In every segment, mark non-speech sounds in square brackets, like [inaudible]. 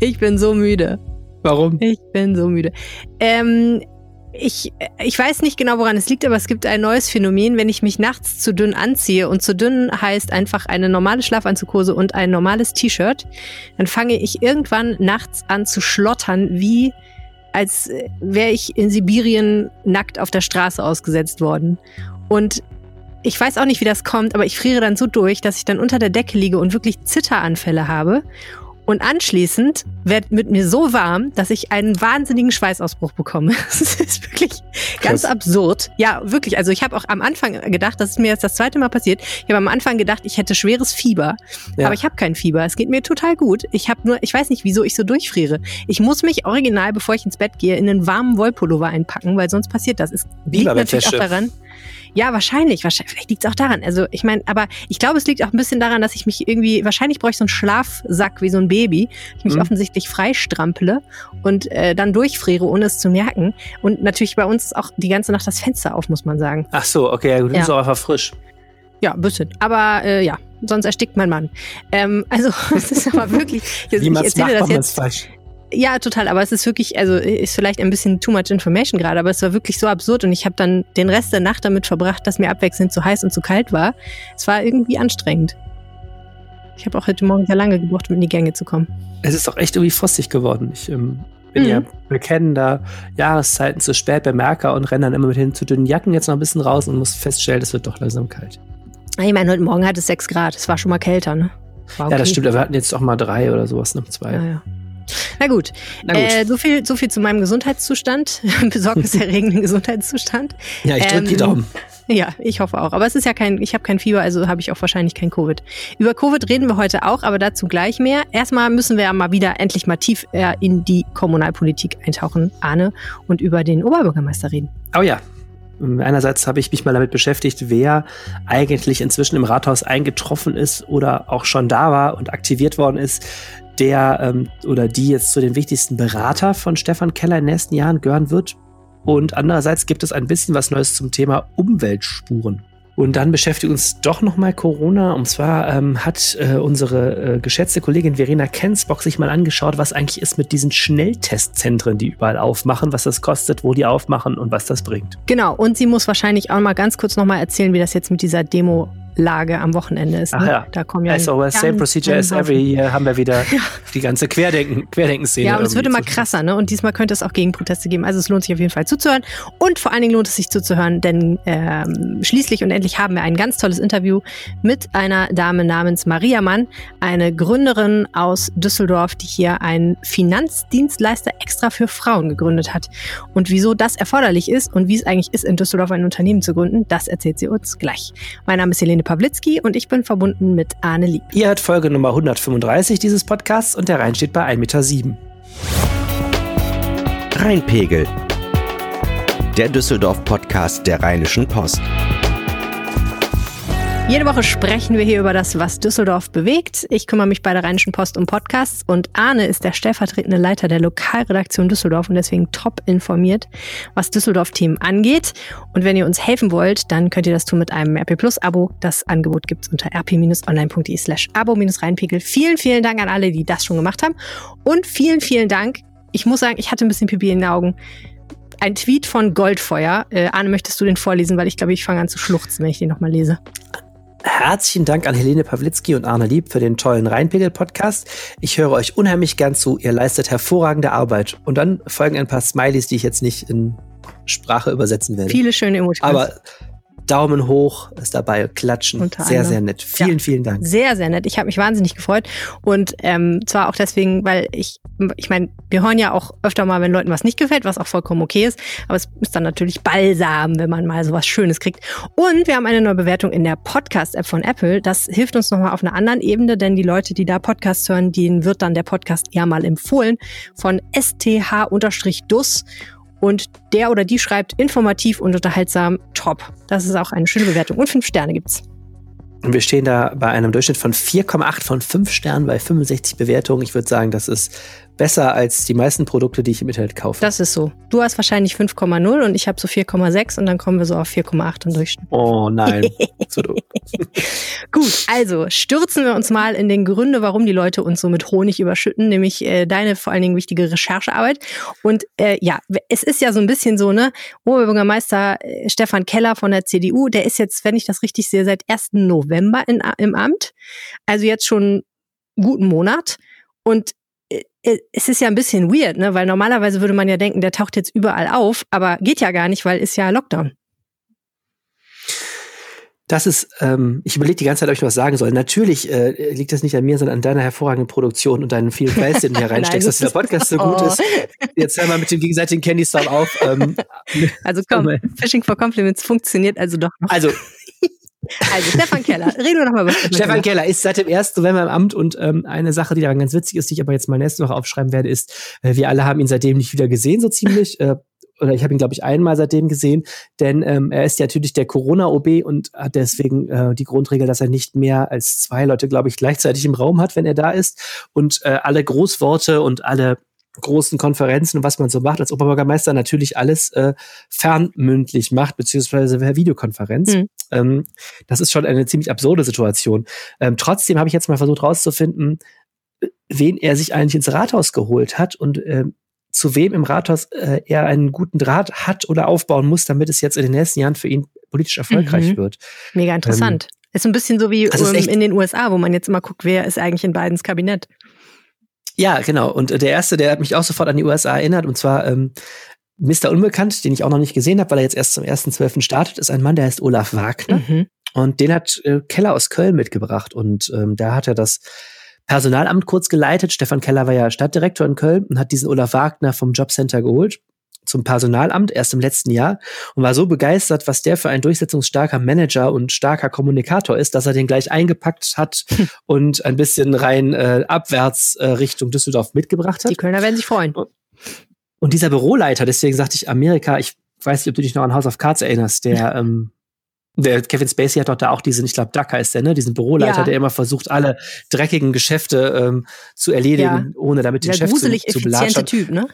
Ich bin so müde. Warum? Ich bin so müde. Ähm, ich, ich weiß nicht genau, woran es liegt, aber es gibt ein neues Phänomen, wenn ich mich nachts zu dünn anziehe. Und zu dünn heißt einfach eine normale Schlafanzughose und ein normales T-Shirt. Dann fange ich irgendwann nachts an zu schlottern, wie als wäre ich in Sibirien nackt auf der Straße ausgesetzt worden. Und ich weiß auch nicht, wie das kommt, aber ich friere dann so durch, dass ich dann unter der Decke liege und wirklich Zitteranfälle habe. Und anschließend wird mit mir so warm, dass ich einen wahnsinnigen Schweißausbruch bekomme. [laughs] Das ist wirklich ganz Krass. absurd. Ja, wirklich. Also ich habe auch am Anfang gedacht, das ist mir jetzt das zweite Mal passiert. Ich habe am Anfang gedacht, ich hätte schweres Fieber. Ja. Aber ich habe kein Fieber. Es geht mir total gut. Ich habe nur, ich weiß nicht, wieso ich so durchfriere. Ich muss mich original, bevor ich ins Bett gehe, in einen warmen Wollpullover einpacken, weil sonst passiert das. Es liegt natürlich auch daran. Ja, wahrscheinlich. wahrscheinlich vielleicht liegt es auch daran. Also ich meine, aber ich glaube, es liegt auch ein bisschen daran, dass ich mich irgendwie, wahrscheinlich brauche ich so einen Schlafsack wie so ein Baby. Ich mich mhm. offensichtlich freistrample und äh, dann durchfriere, ohne es zu merken. Und natürlich bei uns ist auch die ganze Nacht das Fenster auf, muss man sagen. Ach so, okay, ja, gut, ja. ist auch einfach frisch. Ja, ein bisschen. Aber äh, ja, sonst erstickt mein Mann. Ähm, also [laughs] es ist aber wirklich. Ich, ich erzähle das jetzt. Falsch. Ja, total. Aber es ist wirklich, also ist vielleicht ein bisschen too much information gerade, aber es war wirklich so absurd und ich habe dann den Rest der Nacht damit verbracht, dass mir abwechselnd zu heiß und zu kalt war. Es war irgendwie anstrengend. Ich habe auch heute Morgen sehr lange gebraucht, um in die Gänge zu kommen. Es ist auch echt irgendwie frostig geworden. Ich ähm, bin mhm. ja bekennender Jahreszeiten zu spät Bemerker und renne dann immer mit den zu dünnen Jacken jetzt noch ein bisschen raus und muss feststellen, es wird doch langsam kalt. Ich meine, heute Morgen hat es sechs Grad. Es war schon mal kälter, ne? Okay. Ja, das stimmt. Aber wir hatten jetzt auch mal drei oder sowas, ne? Zwei. Ja, ja. Na gut, Na gut. Äh, so, viel, so viel zu meinem Gesundheitszustand, [laughs] besorgniserregenden Gesundheitszustand. Ja, ich drücke ähm, die Daumen. Ja, ich hoffe auch. Aber es ist ja kein, ich habe kein Fieber, also habe ich auch wahrscheinlich kein Covid. Über Covid reden wir heute auch, aber dazu gleich mehr. Erstmal müssen wir ja mal wieder endlich mal tief äh, in die Kommunalpolitik eintauchen, Arne, und über den Oberbürgermeister reden. Oh ja, Einerseits habe ich mich mal damit beschäftigt, wer eigentlich inzwischen im Rathaus eingetroffen ist oder auch schon da war und aktiviert worden ist, der ähm, oder die jetzt zu den wichtigsten Berater von Stefan Keller in den nächsten Jahren gehören wird. Und andererseits gibt es ein bisschen was Neues zum Thema Umweltspuren. Und dann beschäftigt uns doch nochmal Corona. Und zwar ähm, hat äh, unsere äh, geschätzte Kollegin Verena Kensbock sich mal angeschaut, was eigentlich ist mit diesen Schnelltestzentren, die überall aufmachen, was das kostet, wo die aufmachen und was das bringt. Genau. Und sie muss wahrscheinlich auch mal ganz kurz nochmal erzählen, wie das jetzt mit dieser Demo Lage am Wochenende ist. Ne? Ach ja. Da kommen ja always, same procedure as every year haben wir wieder [laughs] ja. die ganze Querdenken, Querdenken-Szene. Ja, und es wird immer krasser, ne? Und diesmal könnte es auch Gegenproteste geben. Also es lohnt sich auf jeden Fall zuzuhören. Und vor allen Dingen lohnt es sich zuzuhören, denn ähm, schließlich und endlich haben wir ein ganz tolles Interview mit einer Dame namens Maria Mann, eine Gründerin aus Düsseldorf, die hier einen Finanzdienstleister extra für Frauen gegründet hat. Und wieso das erforderlich ist und wie es eigentlich ist, in Düsseldorf ein Unternehmen zu gründen, das erzählt sie uns gleich. Mein Name ist Helene Pawlitzki und ich bin verbunden mit Arne Lieb. Ihr hört Folge Nummer 135 dieses Podcasts und der Rhein steht bei 1,7 Meter. Rheinpegel. Der Düsseldorf-Podcast der Rheinischen Post. Jede Woche sprechen wir hier über das, was Düsseldorf bewegt. Ich kümmere mich bei der Rheinischen Post um Podcasts und Arne ist der stellvertretende Leiter der Lokalredaktion Düsseldorf und deswegen top informiert, was Düsseldorf-Themen angeht. Und wenn ihr uns helfen wollt, dann könnt ihr das tun mit einem RP Plus Abo. Das Angebot gibt's unter rp-online.de slash abo-reinpegel. Vielen, vielen Dank an alle, die das schon gemacht haben. Und vielen, vielen Dank. Ich muss sagen, ich hatte ein bisschen Pipi in den Augen ein Tweet von Goldfeuer. Äh, Arne, möchtest du den vorlesen? Weil ich glaube, ich fange an zu schluchzen, wenn ich den nochmal lese. Herzlichen Dank an Helene Pawlitzki und Arne Lieb für den tollen Rheinpegel-Podcast. Ich höre euch unheimlich gern zu. Ihr leistet hervorragende Arbeit. Und dann folgen ein paar Smileys, die ich jetzt nicht in Sprache übersetzen werde. Viele schöne Emotionen. Aber Daumen hoch ist dabei, klatschen. Unter sehr, sehr nett. Vielen, ja, vielen Dank. Sehr, sehr nett. Ich habe mich wahnsinnig gefreut. Und ähm, zwar auch deswegen, weil ich, ich meine, wir hören ja auch öfter mal, wenn Leuten was nicht gefällt, was auch vollkommen okay ist. Aber es ist dann natürlich balsam, wenn man mal so was Schönes kriegt. Und wir haben eine neue Bewertung in der Podcast-App von Apple. Das hilft uns nochmal auf einer anderen Ebene, denn die Leute, die da Podcasts hören, denen wird dann der Podcast eher mal empfohlen von STH-Dus. Und der oder die schreibt informativ und unterhaltsam top. Das ist auch eine schöne Bewertung. Und fünf Sterne gibt's. Und wir stehen da bei einem Durchschnitt von 4,8 von 5 Sternen bei 65 Bewertungen. Ich würde sagen, das ist besser als die meisten Produkte, die ich im Internet kaufe. Das ist so. Du hast wahrscheinlich 5,0 und ich habe so 4,6 und dann kommen wir so auf 4,8 im Durchschnitt. Oh nein. [laughs] so [laughs] Gut, also stürzen wir uns mal in den Gründe, warum die Leute uns so mit Honig überschütten, nämlich äh, deine vor allen Dingen wichtige Recherchearbeit. Und äh, ja, es ist ja so ein bisschen so, ne? Oberbürgermeister äh, Stefan Keller von der CDU, der ist jetzt, wenn ich das richtig sehe, seit 1. November in, im Amt. Also jetzt schon einen guten Monat. Und es ist ja ein bisschen weird, ne? Weil normalerweise würde man ja denken, der taucht jetzt überall auf, aber geht ja gar nicht, weil ist ja Lockdown. Das ist, ähm, ich überlege die ganze Zeit, ob ich noch was sagen soll. Natürlich äh, liegt das nicht an mir, sondern an deiner hervorragenden Produktion und deinen vielen Fleiß, den du hier [laughs] reinsteckst, dass dieser Podcast so gut oh. ist. Jetzt hör mal mit dem gegenseitigen Candy Stop auf. Ähm, [laughs] also komm, Fishing for Compliments funktioniert also doch noch. Also also Stefan Keller, [laughs] reden wir nochmal über Stefan, Stefan Keller. ist seit dem 1. November im Amt und ähm, eine Sache, die daran ganz witzig ist, die ich aber jetzt mal nächste Woche aufschreiben werde, ist, äh, wir alle haben ihn seitdem nicht wieder gesehen, so ziemlich. Äh, oder ich habe ihn, glaube ich, einmal seitdem gesehen, denn ähm, er ist ja natürlich der Corona-OB und hat deswegen äh, die Grundregel, dass er nicht mehr als zwei Leute, glaube ich, gleichzeitig im Raum hat, wenn er da ist. Und äh, alle Großworte und alle großen Konferenzen und was man so macht als Oberbürgermeister natürlich alles äh, fernmündlich macht, beziehungsweise per Videokonferenz. Mhm. Ähm, das ist schon eine ziemlich absurde Situation. Ähm, trotzdem habe ich jetzt mal versucht herauszufinden, wen er sich eigentlich ins Rathaus geholt hat und äh, zu wem im Rathaus äh, er einen guten Draht hat oder aufbauen muss, damit es jetzt in den nächsten Jahren für ihn politisch erfolgreich mhm. wird. Mega interessant. Ähm, ist ein bisschen so wie um, in den USA, wo man jetzt immer guckt, wer ist eigentlich in Bidens Kabinett. Ja, genau. Und der erste, der hat mich auch sofort an die USA erinnert, und zwar ähm, Mr. Unbekannt, den ich auch noch nicht gesehen habe, weil er jetzt erst zum 1.12. startet, ist ein Mann, der heißt Olaf Wagner. Mhm. Und den hat äh, Keller aus Köln mitgebracht. Und ähm, da hat er das Personalamt kurz geleitet. Stefan Keller war ja Stadtdirektor in Köln und hat diesen Olaf Wagner vom Jobcenter geholt zum Personalamt erst im letzten Jahr und war so begeistert, was der für ein durchsetzungsstarker Manager und starker Kommunikator ist, dass er den gleich eingepackt hat [laughs] und ein bisschen rein äh, abwärts äh, Richtung Düsseldorf mitgebracht hat. Die Kölner werden sich freuen. Und dieser Büroleiter, deswegen sagte ich Amerika, ich weiß nicht, ob du dich noch an House of Cards erinnerst, der [laughs] ähm, der Kevin Spacey hat doch da auch diesen, ich glaube, Ducker ist der, ne? Diesen Büroleiter, ja. der immer versucht, alle dreckigen Geschäfte ähm, zu erledigen, ja. ohne damit den Chef zu, zu belatschern. Typ, ne?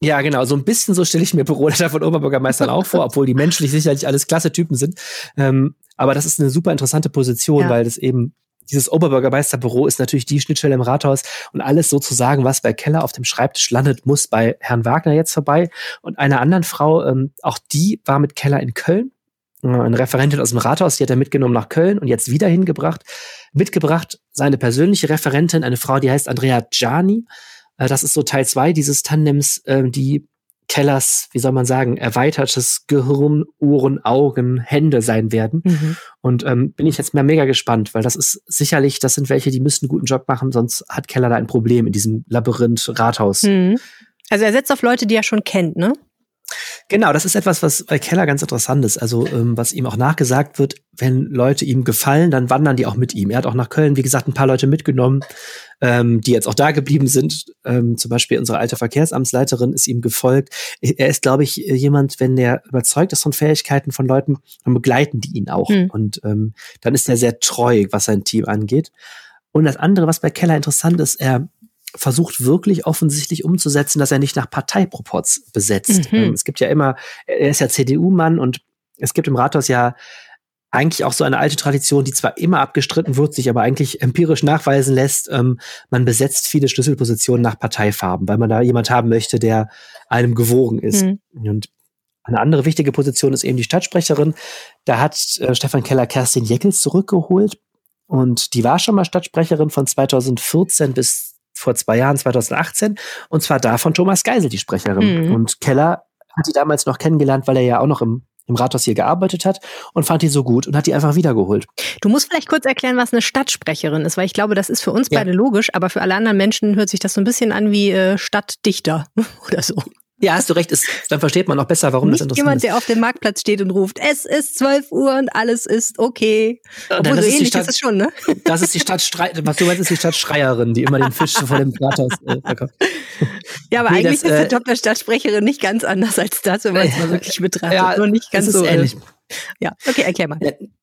Ja, genau. So ein bisschen so stelle ich mir Büroleiter [laughs] von Oberbürgermeistern auch vor, obwohl die menschlich sicherlich alles klasse Typen sind. Ähm, aber das ist eine super interessante Position, ja. weil das eben dieses Oberbürgermeisterbüro ist natürlich die Schnittstelle im Rathaus und alles sozusagen, was bei Keller auf dem Schreibtisch landet, muss bei Herrn Wagner jetzt vorbei. Und einer anderen Frau, ähm, auch die war mit Keller in Köln. Äh, eine Referentin aus dem Rathaus, die hat er mitgenommen nach Köln und jetzt wieder hingebracht. Mitgebracht seine persönliche Referentin, eine Frau, die heißt Andrea Gianni. Äh, das ist so Teil zwei dieses Tandems, äh, die Kellers, wie soll man sagen, erweitertes Gehirn, Ohren, Augen, Hände sein werden. Mhm. Und ähm, bin ich jetzt mal mega gespannt, weil das ist sicherlich, das sind welche, die müssen einen guten Job machen, sonst hat Keller da ein Problem in diesem Labyrinth Rathaus. Mhm. Also er setzt auf Leute, die er schon kennt, ne? Genau, das ist etwas, was bei Keller ganz interessant ist. Also, ähm, was ihm auch nachgesagt wird, wenn Leute ihm gefallen, dann wandern die auch mit ihm. Er hat auch nach Köln, wie gesagt, ein paar Leute mitgenommen, ähm, die jetzt auch da geblieben sind. Ähm, zum Beispiel unsere alte Verkehrsamtsleiterin ist ihm gefolgt. Er ist, glaube ich, jemand, wenn der überzeugt ist von Fähigkeiten von Leuten, dann begleiten die ihn auch. Mhm. Und ähm, dann ist er sehr treu, was sein Team angeht. Und das andere, was bei Keller interessant ist, er versucht wirklich offensichtlich umzusetzen, dass er nicht nach Parteiproports besetzt. Mhm. Ähm, es gibt ja immer, er ist ja CDU-Mann und es gibt im Rathaus ja eigentlich auch so eine alte Tradition, die zwar immer abgestritten wird, sich aber eigentlich empirisch nachweisen lässt. Ähm, man besetzt viele Schlüsselpositionen nach Parteifarben, weil man da jemand haben möchte, der einem gewogen ist. Mhm. Und eine andere wichtige Position ist eben die Stadtsprecherin. Da hat äh, Stefan Keller Kerstin Jeckels zurückgeholt. Und die war schon mal Stadtsprecherin von 2014 bis vor zwei Jahren, 2018, und zwar da von Thomas Geisel, die Sprecherin. Mhm. Und Keller hat die damals noch kennengelernt, weil er ja auch noch im im Rathaus hier gearbeitet hat und fand die so gut und hat die einfach wiedergeholt. Du musst vielleicht kurz erklären, was eine Stadtsprecherin ist, weil ich glaube, das ist für uns ja. beide logisch, aber für alle anderen Menschen hört sich das so ein bisschen an wie äh, Stadtdichter [laughs] oder so. Ja, hast du recht. Ist, dann versteht man auch besser, warum Nicht das interessant jemand, ist. der auf dem Marktplatz steht und ruft, es ist 12 Uhr und alles ist okay. Obwohl, so ähnlich Stadt, ist es schon, ne? Das ist die Stadt was du meinst, ist die Stadtschreierin, die immer den Fisch vor dem Rathaus äh, verkauft. Ja, aber nee, eigentlich das, ist der äh, Job der Stadtsprecherin nicht ganz anders als das, wenn man es mal wirklich betrachtet. Ja, Nur nicht ganz so. Ähnlich. Ja, okay, erklär mal.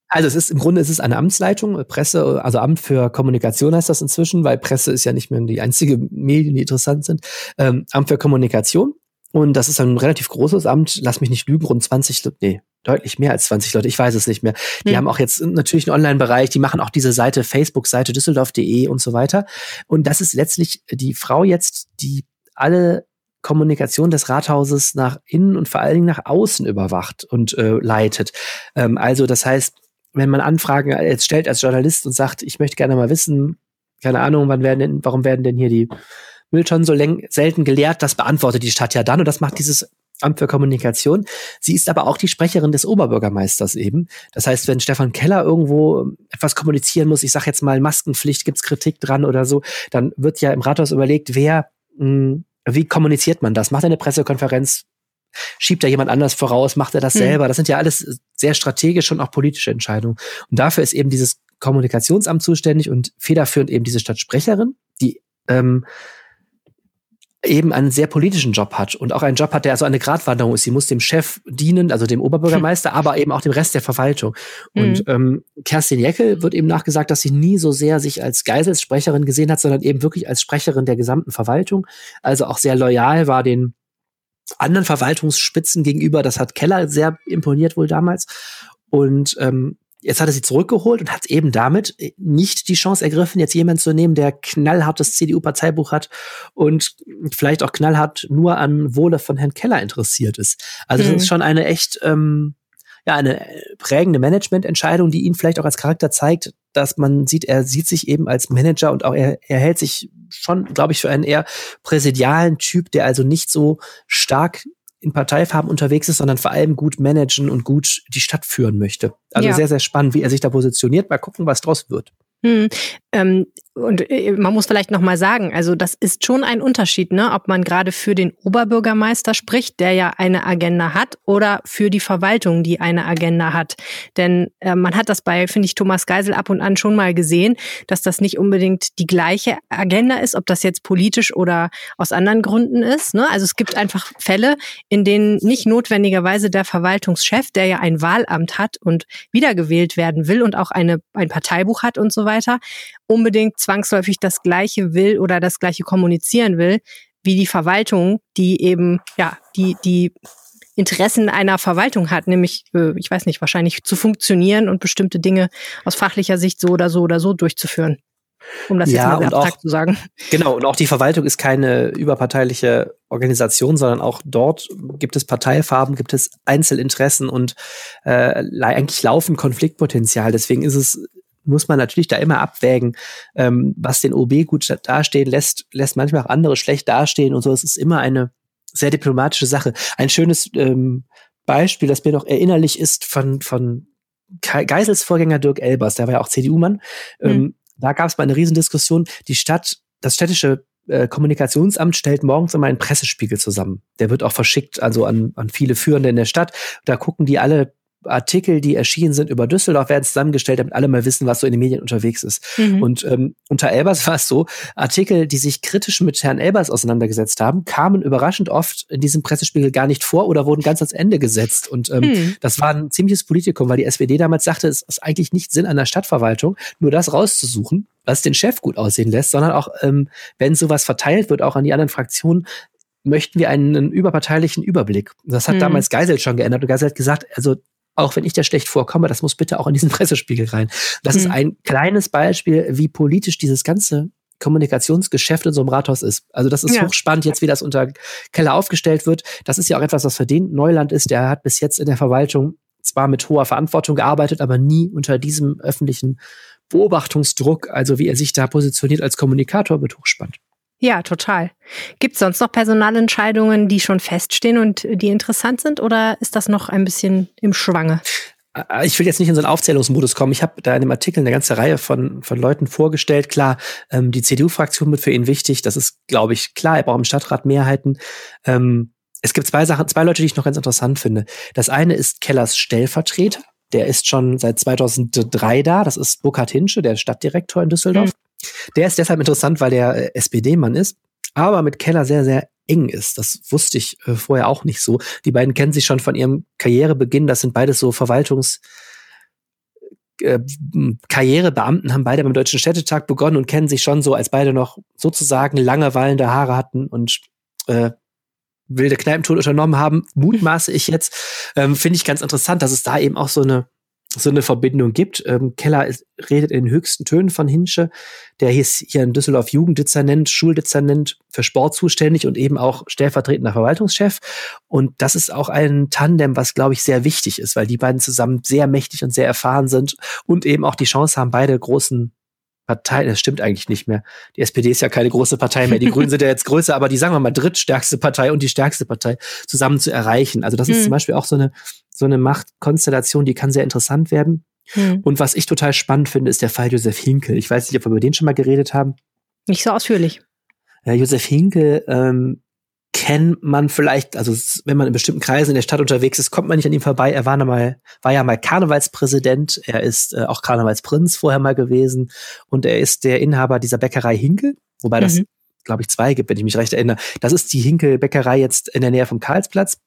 Also es ist im Grunde ist es eine Amtsleitung, Presse, also Amt für Kommunikation heißt das inzwischen, weil Presse ist ja nicht mehr die einzige Medien, die interessant sind. Ähm, Amt für Kommunikation. Und das ist ein relativ großes Amt, lass mich nicht lügen, rund 20, nee, deutlich mehr als 20 Leute, ich weiß es nicht mehr. Die hm. haben auch jetzt natürlich einen Online-Bereich, die machen auch diese Seite, Facebook-Seite düsseldorf.de und so weiter. Und das ist letztlich die Frau jetzt, die alle Kommunikation des Rathauses nach innen und vor allen Dingen nach außen überwacht und äh, leitet. Ähm, also das heißt, wenn man Anfragen jetzt stellt als Journalist und sagt, ich möchte gerne mal wissen, keine Ahnung, wann werden denn, warum werden denn hier die Mülltonnen so selten geleert, das beantwortet die Stadt ja dann und das macht dieses Amt für Kommunikation. Sie ist aber auch die Sprecherin des Oberbürgermeisters eben. Das heißt, wenn Stefan Keller irgendwo etwas kommunizieren muss, ich sage jetzt mal Maskenpflicht, gibt's Kritik dran oder so, dann wird ja im Rathaus überlegt, wer, mh, hm, wie kommuniziert man das? Macht er eine Pressekonferenz? Schiebt da jemand anders voraus? Macht er das hm. selber? Das sind ja alles sehr strategische und auch politische Entscheidungen. Und dafür ist eben dieses Kommunikationsamt zuständig und federführend eben diese Stadtsprecherin, die ähm, eben einen sehr politischen Job hat und auch einen Job hat, der also eine Gratwanderung ist. Sie muss dem Chef dienen, also dem Oberbürgermeister, hm. [laughs] aber eben auch dem Rest der Verwaltung. Und hm. ähm, Kerstin Jeckel wird eben nachgesagt, dass sie nie so sehr sich als Geiselssprecherin gesehen hat, sondern eben wirklich als Sprecherin der gesamten Verwaltung. Also auch sehr loyal war den anderen Verwaltungsspitzen gegenüber. Das hat Keller sehr imponiert wohl damals. Und ähm, Jetzt hat er sie zurückgeholt und hat eben damit nicht die Chance ergriffen, jetzt jemanden zu nehmen, der knallhartes CDU-Parteibuch hat und vielleicht auch knallhart nur an Wohle von Herrn Keller interessiert ist. Also mhm. das ist schon eine echt, ähm, ja, eine prägende Managemententscheidung, die ihn vielleicht auch als Charakter zeigt, dass man sieht, er sieht sich eben als Manager und auch er, er hält sich schon, glaube ich, für einen eher präsidialen Typ, der also nicht so stark in Parteifarben unterwegs ist, sondern vor allem gut managen und gut die Stadt führen möchte. Also ja. sehr, sehr spannend, wie er sich da positioniert. Mal gucken, was draus wird. Hm. Ähm, und äh, man muss vielleicht noch mal sagen, also das ist schon ein Unterschied, ne, ob man gerade für den Oberbürgermeister spricht, der ja eine Agenda hat, oder für die Verwaltung, die eine Agenda hat. Denn äh, man hat das bei, finde ich, Thomas Geisel ab und an schon mal gesehen, dass das nicht unbedingt die gleiche Agenda ist, ob das jetzt politisch oder aus anderen Gründen ist. Ne? Also es gibt einfach Fälle, in denen nicht notwendigerweise der Verwaltungschef, der ja ein Wahlamt hat und wiedergewählt werden will und auch eine, ein Parteibuch hat und so weiter, unbedingt zwangsläufig das Gleiche will oder das Gleiche kommunizieren will, wie die Verwaltung, die eben, ja, die, die Interessen einer Verwaltung hat, nämlich, äh, ich weiß nicht, wahrscheinlich zu funktionieren und bestimmte Dinge aus fachlicher Sicht so oder so oder so durchzuführen. Um das ja, jetzt mal abstrakt zu sagen. Genau, und auch die Verwaltung ist keine überparteiliche Organisation, sondern auch dort gibt es Parteifarben, gibt es Einzelinteressen und äh, eigentlich laufen Konfliktpotenzial. Deswegen ist es muss man natürlich da immer abwägen, ähm, was den OB gut dastehen lässt, lässt manchmal auch andere schlecht dastehen und so. Es ist immer eine sehr diplomatische Sache. Ein schönes ähm, Beispiel, das mir noch erinnerlich ist von, von Geisels Vorgänger Dirk Elbers, der war ja auch CDU-Mann. Mhm. Ähm, da gab es mal eine Riesendiskussion. Die Stadt, das städtische äh, Kommunikationsamt stellt morgens immer einen Pressespiegel zusammen. Der wird auch verschickt, also an, an viele Führende in der Stadt. Da gucken die alle Artikel, die erschienen sind über Düsseldorf, werden zusammengestellt, damit alle mal wissen, was so in den Medien unterwegs ist. Mhm. Und ähm, unter Elbers war es so, Artikel, die sich kritisch mit Herrn Elbers auseinandergesetzt haben, kamen überraschend oft in diesem Pressespiegel gar nicht vor oder wurden ganz ans Ende gesetzt. Und ähm, mhm. das war ein ziemliches Politikum, weil die SPD damals sagte, es ist eigentlich nicht Sinn einer Stadtverwaltung, nur das rauszusuchen, was den Chef gut aussehen lässt, sondern auch, ähm, wenn sowas verteilt wird, auch an die anderen Fraktionen, möchten wir einen, überparteilichen Überblick. Das hat mhm. damals Geisel schon geändert. Und Geisel hat gesagt, also auch wenn ich da schlecht vorkomme, das muss bitte auch in diesen [laughs] Pressespiegel rein. Das mhm. ist ein kleines Beispiel, wie politisch dieses ganze Kommunikationsgeschäft in so einem Rathaus ist. Also das ist ja. hochspannend jetzt, wie das unter Keller aufgestellt wird. Das ist ja auch etwas, was für den Neuland ist. Der hat bis jetzt in der Verwaltung zwar mit hoher Verantwortung gearbeitet, aber nie unter diesem öffentlichen Beobachtungsdruck, also wie er sich da positioniert als Kommunikator, wird hochspannend. Ja, total. Gibt es sonst noch Personalentscheidungen, die schon feststehen und die interessant sind oder ist das noch ein bisschen im Schwange? Äh, ich will jetzt nicht in so einen Aufzählungsmodus kommen. Ich habe da in dem Artikel eine ganze Reihe von, von Leuten vorgestellt. Klar, ähm, die CDU-Fraktion wird für ihn wichtig. Das ist, glaube ich, klar. Er braucht im Stadtrat Mehrheiten. Ähm, es gibt zwei Sachen, zwei Leute, die ich noch ganz interessant finde. Das eine ist Kellers Stellvertreter. Der ist schon seit 2003 da. Das ist Burkhard Hinsche, der Stadtdirektor in Düsseldorf. Mhm. Der ist deshalb interessant, weil der äh, SPD-Mann ist, aber mit Keller sehr, sehr eng ist. Das wusste ich äh, vorher auch nicht so. Die beiden kennen sich schon von ihrem Karrierebeginn. Das sind beides so Verwaltungs äh, Karrierebeamten haben beide beim Deutschen Städtetag begonnen und kennen sich schon so, als beide noch sozusagen lange wallende Haare hatten und äh, wilde Kneipentour unternommen haben, mutmaße ich jetzt, ähm, finde ich ganz interessant, dass es da eben auch so eine so eine Verbindung gibt. Ähm, Keller ist, redet in den höchsten Tönen von Hinsche. Der ist hier in Düsseldorf Jugenddezernent, Schuldezernent für Sport zuständig und eben auch stellvertretender Verwaltungschef. Und das ist auch ein Tandem, was, glaube ich, sehr wichtig ist, weil die beiden zusammen sehr mächtig und sehr erfahren sind und eben auch die Chance haben, beide großen Parteien, das stimmt eigentlich nicht mehr. Die SPD ist ja keine große Partei mehr. Die [laughs] Grünen sind ja jetzt größer, aber die sagen wir mal drittstärkste Partei und die stärkste Partei zusammen zu erreichen. Also das ist zum mhm. Beispiel auch so eine, so eine Machtkonstellation, die kann sehr interessant werden. Mhm. Und was ich total spannend finde, ist der Fall Josef Hinkel. Ich weiß nicht, ob wir über den schon mal geredet haben. Nicht so ausführlich. Ja, Josef Hinkel ähm, kennt man vielleicht, also wenn man in bestimmten Kreisen in der Stadt unterwegs ist, kommt man nicht an ihm vorbei. Er war, mal, war ja mal Karnevalspräsident, er ist äh, auch Karnevalsprinz vorher mal gewesen und er ist der Inhaber dieser Bäckerei Hinkel, wobei das, mhm. glaube ich, zwei gibt, wenn ich mich recht erinnere. Das ist die Hinkel-Bäckerei jetzt in der Nähe vom Karlsplatz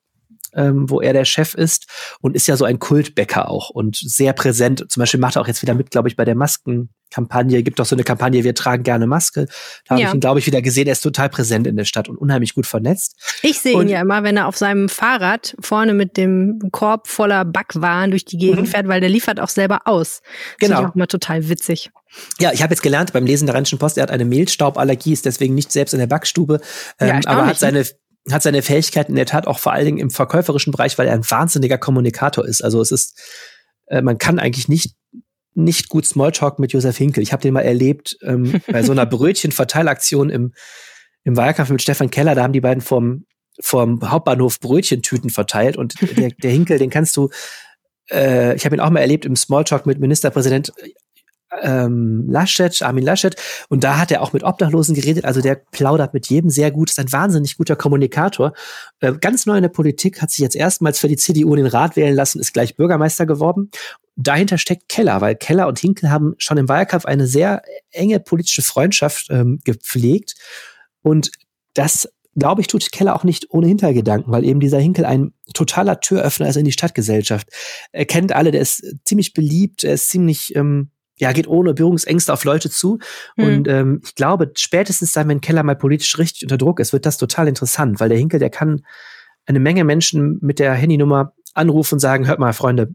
ähm, wo er der Chef ist und ist ja so ein Kultbäcker auch und sehr präsent. Zum Beispiel macht er auch jetzt wieder mit, glaube ich, bei der Maskenkampagne. Gibt auch so eine Kampagne, wir tragen gerne Maske. Da habe ja. ich ihn, glaube ich, wieder gesehen. Er ist total präsent in der Stadt und unheimlich gut vernetzt. Ich sehe ihn ja immer, wenn er auf seinem Fahrrad vorne mit dem Korb voller Backwaren durch die Gegend mhm. fährt, weil der liefert auch selber aus. Das genau. Ich auch immer total witzig. Ja, ich habe jetzt gelernt beim Lesen der Rheinischen Post, er hat eine Mehlstauballergie, ist deswegen nicht selbst in der Backstube, ähm, ja, aber hat seine hat seine Fähigkeiten in der Tat auch vor allen Dingen im verkäuferischen Bereich, weil er ein wahnsinniger Kommunikator ist. Also es ist, äh, man kann eigentlich nicht nicht gut Smalltalk mit Josef Hinkel. Ich habe den mal erlebt ähm, [laughs] bei so einer Brötchenverteilaktion im, im Wahlkampf mit Stefan Keller. Da haben die beiden vom, vom Hauptbahnhof Brötchentüten verteilt und der, der Hinkel, den kannst du, äh, ich habe ihn auch mal erlebt im Smalltalk mit Ministerpräsident ähm, Laschet, Armin Laschet, und da hat er auch mit Obdachlosen geredet, also der plaudert mit jedem sehr gut, ist ein wahnsinnig guter Kommunikator. Äh, ganz neu in der Politik, hat sich jetzt erstmals für die CDU in den Rat wählen lassen, ist gleich Bürgermeister geworden. Dahinter steckt Keller, weil Keller und Hinkel haben schon im Wahlkampf eine sehr enge politische Freundschaft ähm, gepflegt. Und das glaube ich, tut Keller auch nicht ohne Hintergedanken, weil eben dieser Hinkel ein totaler Türöffner ist in die Stadtgesellschaft. Er kennt alle, der ist ziemlich beliebt, er ist ziemlich ähm, ja, geht ohne Berührungsängste auf Leute zu. Mhm. Und ähm, ich glaube, spätestens dann, wenn Keller mal politisch richtig unter Druck ist, wird das total interessant, weil der Hinkel, der kann eine Menge Menschen mit der Handynummer anrufen und sagen, hört mal, Freunde,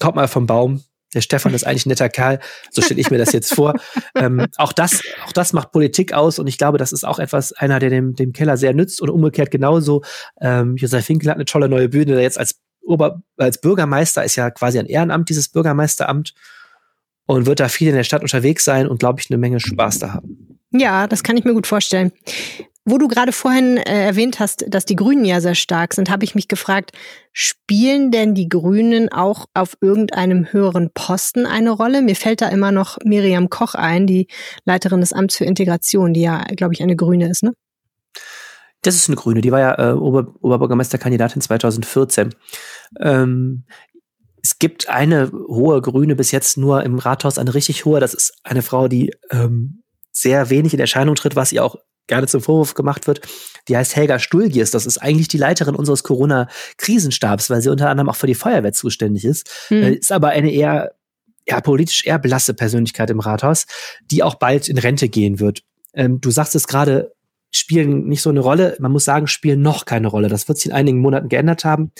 kommt mal vom Baum. Der Stefan ist eigentlich ein netter Kerl, so stelle ich mir das jetzt vor. [laughs] ähm, auch das, auch das macht Politik aus und ich glaube, das ist auch etwas, einer, der dem, dem Keller sehr nützt und umgekehrt genauso. Ähm, Josef Hinkel hat eine tolle neue Bühne, der jetzt als Ober, als Bürgermeister ist ja quasi ein Ehrenamt, dieses Bürgermeisteramt und wird da viel in der Stadt unterwegs sein und, glaube ich, eine Menge Spaß da haben. Ja, das kann ich mir gut vorstellen. Wo du gerade vorhin äh, erwähnt hast, dass die Grünen ja sehr stark sind, habe ich mich gefragt, spielen denn die Grünen auch auf irgendeinem höheren Posten eine Rolle? Mir fällt da immer noch Miriam Koch ein, die Leiterin des Amts für Integration, die ja, glaube ich, eine Grüne ist, ne? Das ist eine Grüne, die war ja äh, Ober Oberbürgermeisterkandidatin 2014. Ähm, es gibt eine hohe Grüne bis jetzt nur im Rathaus, eine richtig hohe. Das ist eine Frau, die ähm, sehr wenig in Erscheinung tritt, was ihr auch gerne zum Vorwurf gemacht wird. Die heißt Helga Stulgiers. Das ist eigentlich die Leiterin unseres Corona-Krisenstabs, weil sie unter anderem auch für die Feuerwehr zuständig ist. Hm. Ist aber eine eher ja, politisch eher blasse Persönlichkeit im Rathaus, die auch bald in Rente gehen wird. Ähm, du sagst es gerade, spielen nicht so eine Rolle. Man muss sagen, spielen noch keine Rolle. Das wird sich in einigen Monaten geändert haben.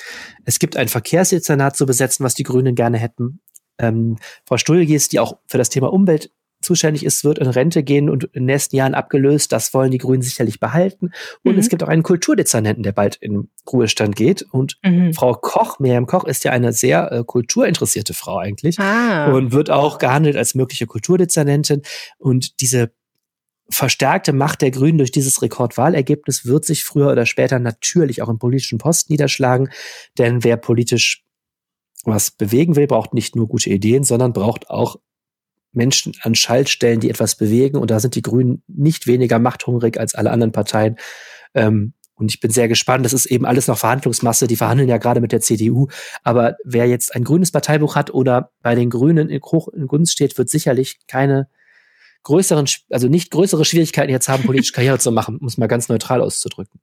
Es gibt ein Verkehrsdezernat zu besetzen, was die Grünen gerne hätten. Ähm, Frau Stulgies, die auch für das Thema Umwelt zuständig ist, wird in Rente gehen und in den nächsten Jahren abgelöst. Das wollen die Grünen sicherlich behalten. Und mhm. es gibt auch einen Kulturdezernenten, der bald in Ruhestand geht. Und mhm. Frau Koch, Miriam Koch, ist ja eine sehr äh, kulturinteressierte Frau eigentlich ah. und wird auch gehandelt als mögliche Kulturdezernentin. Und diese verstärkte Macht der Grünen durch dieses Rekordwahlergebnis wird sich früher oder später natürlich auch im politischen Post niederschlagen. Denn wer politisch was bewegen will, braucht nicht nur gute Ideen, sondern braucht auch Menschen an Schaltstellen, die etwas bewegen. Und da sind die Grünen nicht weniger machthungrig als alle anderen Parteien. Ähm, und ich bin sehr gespannt. Das ist eben alles noch Verhandlungsmasse. Die verhandeln ja gerade mit der CDU. Aber wer jetzt ein grünes Parteibuch hat oder bei den Grünen in, hoch in Gunst steht, wird sicherlich keine größeren, also nicht größere Schwierigkeiten jetzt haben, politische Karriere zu machen, um es mal ganz neutral auszudrücken.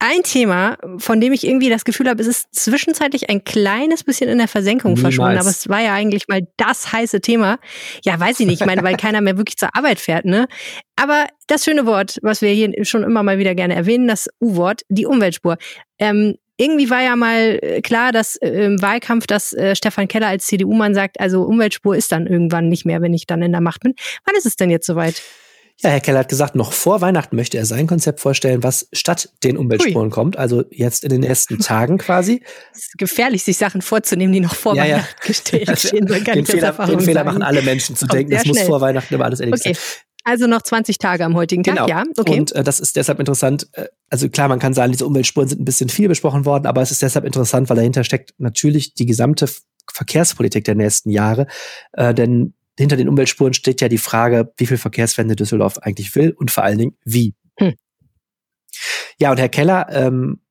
ein Thema, von dem ich irgendwie das Gefühl habe, es ist zwischenzeitlich ein kleines bisschen in der Versenkung Niemals. verschwunden, aber es war ja eigentlich mal das heiße Thema. Ja, weiß ich nicht, ich meine, weil keiner mehr wirklich zur Arbeit fährt, ne? Aber das schöne Wort, was wir hier schon immer mal wieder gerne erwähnen, das U-Wort, die Umweltspur. Ähm, irgendwie war ja mal äh, klar, dass äh, im Wahlkampf, dass äh, Stefan Keller als CDU-Mann sagt, also Umweltspur ist dann irgendwann nicht mehr, wenn ich dann in der Macht bin. Wann ist es denn jetzt soweit? Ja, Herr Keller hat gesagt, noch vor Weihnachten möchte er sein Konzept vorstellen, was statt den Umweltspuren Ui. kommt. Also jetzt in den ersten [laughs] Tagen quasi. Es ist gefährlich, sich Sachen vorzunehmen, die noch vor ja, Weihnachten ja. gestellt stehen. den Fehler, den Fehler machen alle Menschen zu denken, es muss vor Weihnachten immer alles erledigt okay. sein. Also noch 20 Tage am heutigen Tag, genau. ja. Okay. Und äh, das ist deshalb interessant. Äh, also klar, man kann sagen, diese Umweltspuren sind ein bisschen viel besprochen worden, aber es ist deshalb interessant, weil dahinter steckt natürlich die gesamte Verkehrspolitik der nächsten Jahre. Äh, denn hinter den Umweltspuren steht ja die Frage, wie viel Verkehrswende Düsseldorf eigentlich will und vor allen Dingen wie. Hm. Ja, und Herr Keller ähm,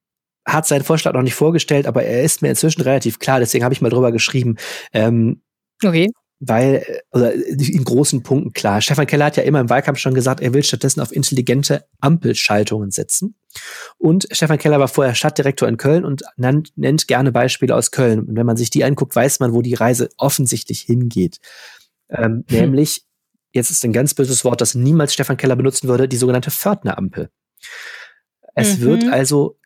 hat seinen Vorschlag noch nicht vorgestellt, aber er ist mir inzwischen relativ klar, deswegen habe ich mal drüber geschrieben. Ähm, okay. Weil, oder in großen Punkten klar. Stefan Keller hat ja immer im Wahlkampf schon gesagt, er will stattdessen auf intelligente Ampelschaltungen setzen. Und Stefan Keller war vorher Stadtdirektor in Köln und nennt, nennt gerne Beispiele aus Köln. Und wenn man sich die anguckt, weiß man, wo die Reise offensichtlich hingeht. Ähm, hm. Nämlich, jetzt ist ein ganz böses Wort, das niemals Stefan Keller benutzen würde, die sogenannte Pförtnerampel. Es mhm. wird also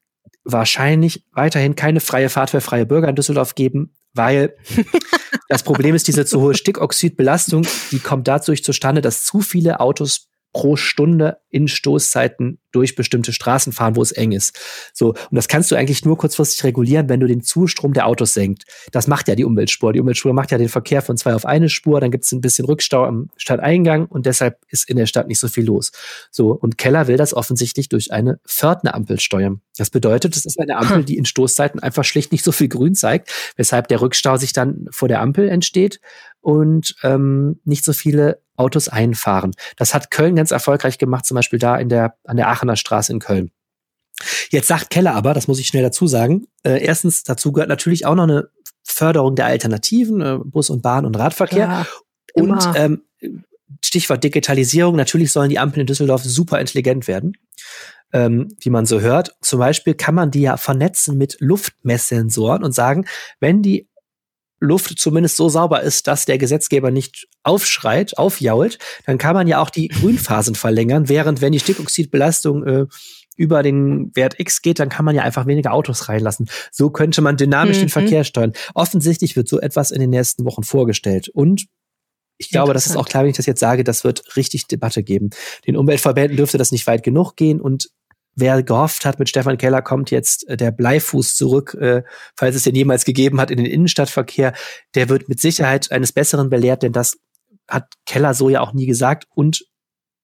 wahrscheinlich weiterhin keine freie Fahrt für freie Bürger in Düsseldorf geben, weil [laughs] das Problem ist, diese zu hohe Stickoxidbelastung, die kommt dadurch zustande, dass zu viele Autos pro Stunde in Stoßzeiten durch bestimmte Straßen fahren, wo es eng ist. So, und das kannst du eigentlich nur kurzfristig regulieren, wenn du den Zustrom der Autos senkt. Das macht ja die Umweltspur. Die Umweltspur macht ja den Verkehr von zwei auf eine Spur, dann gibt es ein bisschen Rückstau am Stadteingang und deshalb ist in der Stadt nicht so viel los. So, und Keller will das offensichtlich durch eine Pförtnerampel steuern. Das bedeutet, es ist eine Ampel, hm. die in Stoßzeiten einfach schlicht nicht so viel Grün zeigt, weshalb der Rückstau sich dann vor der Ampel entsteht und ähm, nicht so viele Autos einfahren. Das hat Köln ganz erfolgreich gemacht, zum Beispiel da in der, an der Aachener Straße in Köln. Jetzt sagt Keller aber, das muss ich schnell dazu sagen, äh, erstens dazu gehört natürlich auch noch eine Förderung der Alternativen, äh, Bus und Bahn und Radverkehr. Ja, und ähm, Stichwort Digitalisierung, natürlich sollen die Ampeln in Düsseldorf super intelligent werden. Ähm, wie man so hört. Zum Beispiel kann man die ja vernetzen mit Luftmesssensoren und sagen, wenn die Luft zumindest so sauber ist, dass der Gesetzgeber nicht aufschreit, aufjault, dann kann man ja auch die Grünphasen verlängern, während wenn die Stickoxidbelastung äh, über den Wert X geht, dann kann man ja einfach weniger Autos reinlassen. So könnte man dynamisch mhm. den Verkehr steuern. Offensichtlich wird so etwas in den nächsten Wochen vorgestellt. Und ich glaube, das ist auch klar, wenn ich das jetzt sage, das wird richtig Debatte geben. Den Umweltverbänden dürfte das nicht weit genug gehen und wer gehofft hat, mit Stefan Keller kommt jetzt äh, der Bleifuß zurück, äh, falls es den jemals gegeben hat in den Innenstadtverkehr, der wird mit Sicherheit eines Besseren belehrt, denn das hat Keller so ja auch nie gesagt und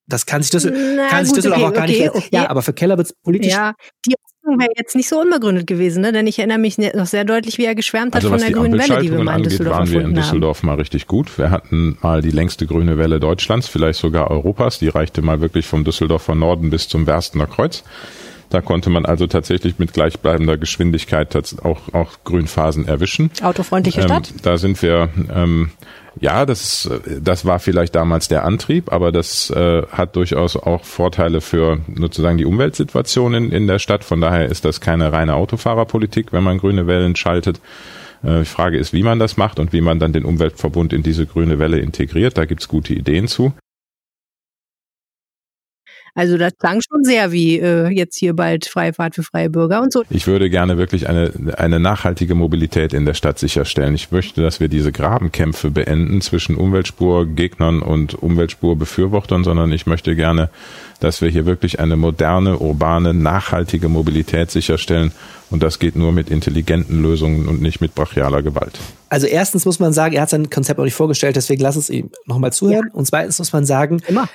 das kann sich Düssel Na, kann sich Düsseldorf okay, auch gar okay, nicht. Okay. Ja, aber für Keller wird es politisch. Ja, die wäre jetzt nicht so unbegründet gewesen, ne? denn ich erinnere mich noch sehr deutlich, wie er geschwärmt hat also, von der grünen Welle, die wir mal in angeht, Düsseldorf waren wir in Düsseldorf haben. mal richtig gut. Wir hatten mal die längste grüne Welle Deutschlands, vielleicht sogar Europas. Die reichte mal wirklich vom Düsseldorfer Norden bis zum Werstener Kreuz. Da konnte man also tatsächlich mit gleichbleibender Geschwindigkeit auch, auch Grünphasen erwischen. Autofreundliche ähm, Stadt? Da sind wir, ähm, ja, das, das war vielleicht damals der Antrieb, aber das äh, hat durchaus auch Vorteile für sozusagen die Umweltsituation in, in der Stadt. Von daher ist das keine reine Autofahrerpolitik, wenn man grüne Wellen schaltet. Äh, die Frage ist, wie man das macht und wie man dann den Umweltverbund in diese grüne Welle integriert. Da gibt's gute Ideen zu. Also das klang schon sehr wie äh, jetzt hier bald Freifahrt für freie Bürger und so. Ich würde gerne wirklich eine, eine nachhaltige Mobilität in der Stadt sicherstellen. Ich möchte, dass wir diese Grabenkämpfe beenden zwischen Umweltspurgegnern und Umweltspurbefürwortern, sondern ich möchte gerne, dass wir hier wirklich eine moderne, urbane, nachhaltige Mobilität sicherstellen und das geht nur mit intelligenten Lösungen und nicht mit brachialer Gewalt. Also erstens muss man sagen, er hat sein Konzept auch nicht vorgestellt, deswegen lass es ihm nochmal zuhören. Ja. Und zweitens muss man sagen, Immer.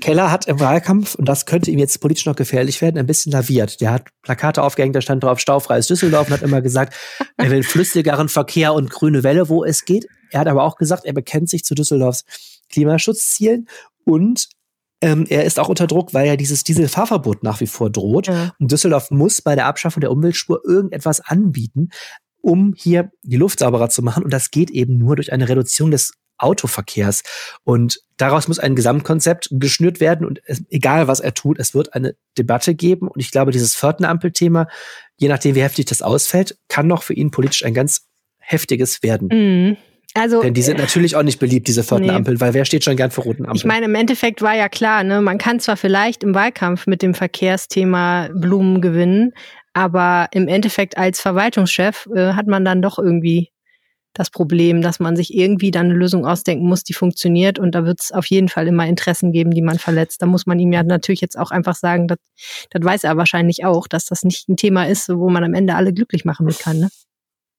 Keller hat im Wahlkampf, und das könnte ihm jetzt politisch noch gefährlich werden, ein bisschen laviert. Der hat Plakate aufgehängt, da stand drauf staufreies Düsseldorf und hat immer gesagt, [laughs] er will flüssigeren Verkehr und grüne Welle, wo es geht. Er hat aber auch gesagt, er bekennt sich zu Düsseldorfs Klimaschutzzielen und ähm, er ist auch unter Druck, weil ja dieses Dieselfahrverbot nach wie vor droht. Ja. Und Düsseldorf muss bei der Abschaffung der Umweltspur irgendetwas anbieten, um hier die Luft sauberer zu machen. Und das geht eben nur durch eine Reduzierung des Autoverkehrs. Und daraus muss ein Gesamtkonzept geschnürt werden und es, egal was er tut, es wird eine Debatte geben. Und ich glaube, dieses Pförtner-Ampel-Thema, je nachdem, wie heftig das ausfällt, kann noch für ihn politisch ein ganz heftiges werden. Mhm. Also, Denn die sind natürlich auch nicht beliebt, diese vierten nee. Ampeln, weil wer steht schon gern für roten Ampeln? Ich meine, im Endeffekt war ja klar, ne, man kann zwar vielleicht im Wahlkampf mit dem Verkehrsthema Blumen gewinnen, aber im Endeffekt als Verwaltungschef äh, hat man dann doch irgendwie das Problem, dass man sich irgendwie dann eine Lösung ausdenken muss, die funktioniert. Und da wird es auf jeden Fall immer Interessen geben, die man verletzt. Da muss man ihm ja natürlich jetzt auch einfach sagen, das, das weiß er wahrscheinlich auch, dass das nicht ein Thema ist, wo man am Ende alle glücklich machen kann. Ne?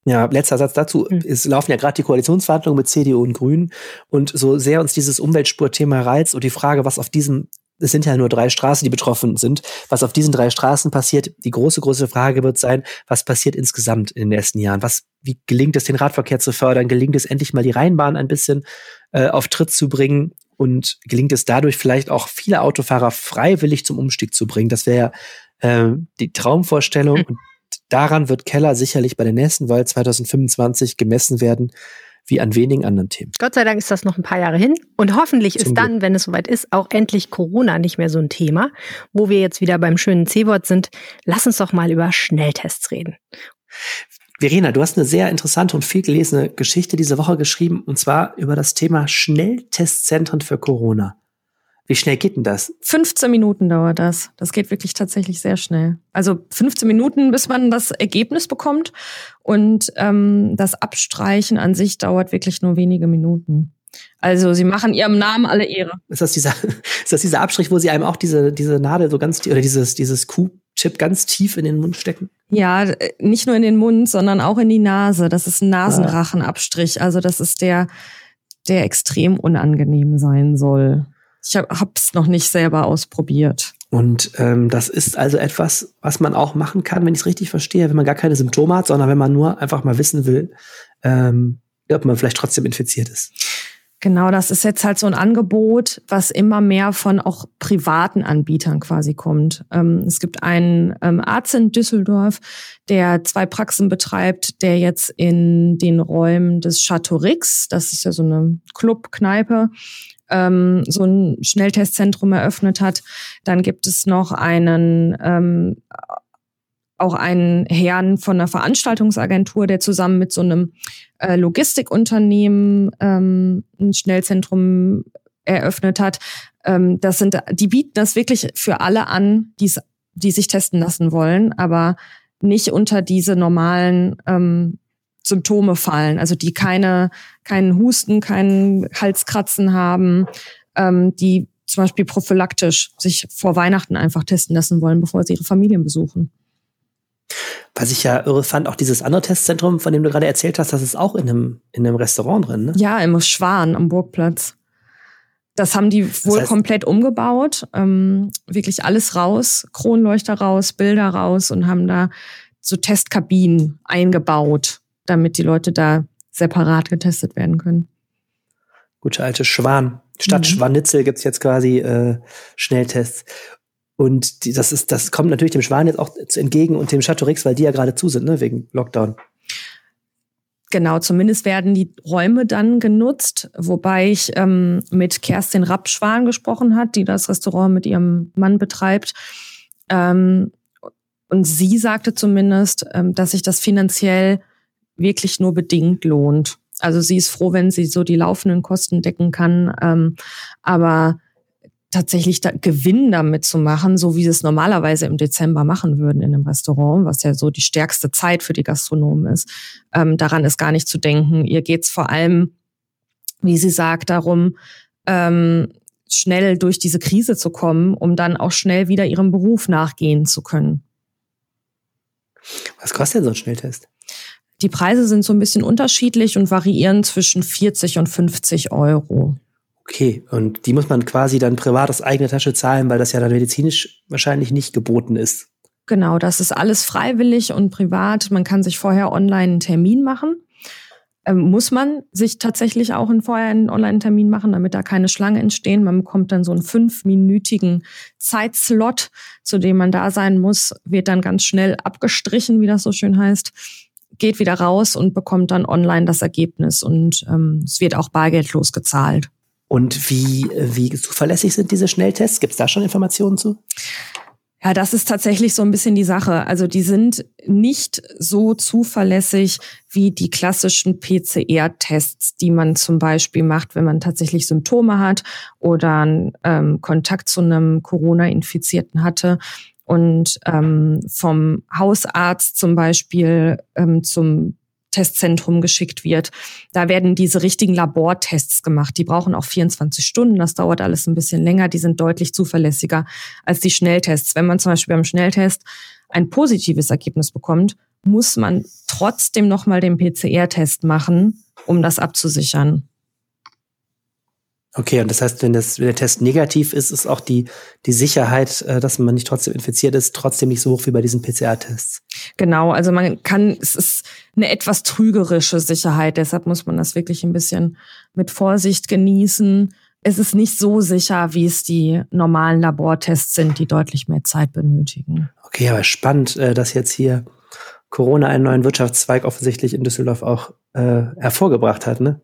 Ja, letzter Satz dazu. Mhm. Es laufen ja gerade die Koalitionsverhandlungen mit CDU und Grünen. Und so sehr uns dieses Umweltspurthema reizt und die Frage, was auf diesem, es sind ja nur drei Straßen, die betroffen sind, was auf diesen drei Straßen passiert, die große, große Frage wird sein, was passiert insgesamt in den nächsten Jahren? Was, wie gelingt es, den Radverkehr zu fördern? Gelingt es endlich mal die Rheinbahn ein bisschen äh, auf Tritt zu bringen? Und gelingt es dadurch vielleicht auch viele Autofahrer freiwillig zum Umstieg zu bringen? Das wäre äh, die Traumvorstellung. Und daran wird Keller sicherlich bei der nächsten Wahl 2025 gemessen werden, wie an wenigen anderen Themen. Gott sei Dank ist das noch ein paar Jahre hin. Und hoffentlich Zum ist dann, Glück. wenn es soweit ist, auch endlich Corona nicht mehr so ein Thema. Wo wir jetzt wieder beim schönen C-Wort sind, lass uns doch mal über Schnelltests reden. Verena, du hast eine sehr interessante und viel gelesene Geschichte diese Woche geschrieben, und zwar über das Thema Schnelltestzentren für Corona. Wie schnell geht denn das? 15 Minuten dauert das. Das geht wirklich tatsächlich sehr schnell. Also 15 Minuten, bis man das Ergebnis bekommt. Und ähm, das Abstreichen an sich dauert wirklich nur wenige Minuten. Also sie machen ihrem Namen alle Ehre. Ist das dieser, [laughs] ist das dieser Abstrich, wo sie einem auch diese, diese Nadel so ganz oder dieses, dieses Q-Chip ganz tief in den Mund stecken? Ja, äh, nicht nur in den Mund, sondern auch in die Nase. Das ist ein Nasenrachenabstrich. Also das ist der, der extrem unangenehm sein soll. Ich habe es noch nicht selber ausprobiert. Und ähm, das ist also etwas, was man auch machen kann, wenn ich es richtig verstehe, wenn man gar keine Symptome hat, sondern wenn man nur einfach mal wissen will, ähm, ob man vielleicht trotzdem infiziert ist. Genau, das ist jetzt halt so ein Angebot, was immer mehr von auch privaten Anbietern quasi kommt. Ähm, es gibt einen ähm, Arzt in Düsseldorf, der zwei Praxen betreibt, der jetzt in den Räumen des Chateau Rix, das ist ja so eine Club-Kneipe, ähm, so ein Schnelltestzentrum eröffnet hat. Dann gibt es noch einen ähm, auch einen Herrn von einer Veranstaltungsagentur, der zusammen mit so einem äh, Logistikunternehmen ähm, ein Schnellzentrum eröffnet hat. Ähm, das sind, die bieten das wirklich für alle an, die's, die sich testen lassen wollen, aber nicht unter diese normalen ähm, Symptome fallen, also die keine, keinen Husten, keinen Halskratzen haben, ähm, die zum Beispiel prophylaktisch sich vor Weihnachten einfach testen lassen wollen, bevor sie ihre Familien besuchen. Was ich ja irre fand, auch dieses andere Testzentrum, von dem du gerade erzählt hast, das ist auch in einem, in einem Restaurant drin, ne? Ja, im Schwan am Burgplatz. Das haben die wohl das heißt, komplett umgebaut, ähm, wirklich alles raus, Kronleuchter raus, Bilder raus und haben da so Testkabinen eingebaut damit die Leute da separat getestet werden können. Gute alte Schwan. Statt mhm. Schwanitzel gibt's jetzt quasi äh, Schnelltests. Und die, das ist, das kommt natürlich dem Schwan jetzt auch entgegen und dem Chateau Rix, weil die ja gerade zu sind, ne, wegen Lockdown. Genau, zumindest werden die Räume dann genutzt, wobei ich ähm, mit Kerstin Rappschwan gesprochen hat, die das Restaurant mit ihrem Mann betreibt. Ähm, und sie sagte zumindest, ähm, dass sich das finanziell wirklich nur bedingt lohnt. Also sie ist froh, wenn sie so die laufenden Kosten decken kann, ähm, aber tatsächlich da Gewinn damit zu machen, so wie sie es normalerweise im Dezember machen würden in einem Restaurant, was ja so die stärkste Zeit für die Gastronomen ist, ähm, daran ist gar nicht zu denken. Ihr geht's vor allem, wie sie sagt, darum, ähm, schnell durch diese Krise zu kommen, um dann auch schnell wieder ihrem Beruf nachgehen zu können. Was kostet denn so ein Schnelltest? Die Preise sind so ein bisschen unterschiedlich und variieren zwischen 40 und 50 Euro. Okay, und die muss man quasi dann privat aus eigener Tasche zahlen, weil das ja dann medizinisch wahrscheinlich nicht geboten ist. Genau, das ist alles freiwillig und privat. Man kann sich vorher online einen Termin machen. Ähm, muss man sich tatsächlich auch in vorher einen Online-Termin machen, damit da keine Schlange entstehen. Man bekommt dann so einen fünfminütigen Zeitslot, zu dem man da sein muss, wird dann ganz schnell abgestrichen, wie das so schön heißt geht wieder raus und bekommt dann online das Ergebnis und ähm, es wird auch bargeldlos gezahlt. Und wie, wie zuverlässig sind diese Schnelltests? Gibt es da schon Informationen zu? Ja, das ist tatsächlich so ein bisschen die Sache. Also die sind nicht so zuverlässig wie die klassischen PCR-Tests, die man zum Beispiel macht, wenn man tatsächlich Symptome hat oder einen ähm, Kontakt zu einem Corona-Infizierten hatte und ähm, vom Hausarzt zum Beispiel ähm, zum Testzentrum geschickt wird. Da werden diese richtigen Labortests gemacht. Die brauchen auch 24 Stunden. Das dauert alles ein bisschen länger. Die sind deutlich zuverlässiger als die Schnelltests. Wenn man zum Beispiel beim Schnelltest ein positives Ergebnis bekommt, muss man trotzdem nochmal den PCR-Test machen, um das abzusichern. Okay, und das heißt, wenn, das, wenn der Test negativ ist, ist auch die, die Sicherheit, äh, dass man nicht trotzdem infiziert ist, trotzdem nicht so hoch wie bei diesen PCR-Tests. Genau, also man kann, es ist eine etwas trügerische Sicherheit, deshalb muss man das wirklich ein bisschen mit Vorsicht genießen. Es ist nicht so sicher, wie es die normalen Labortests sind, die deutlich mehr Zeit benötigen. Okay, aber spannend, äh, dass jetzt hier Corona einen neuen Wirtschaftszweig offensichtlich in Düsseldorf auch äh, hervorgebracht hat, ne?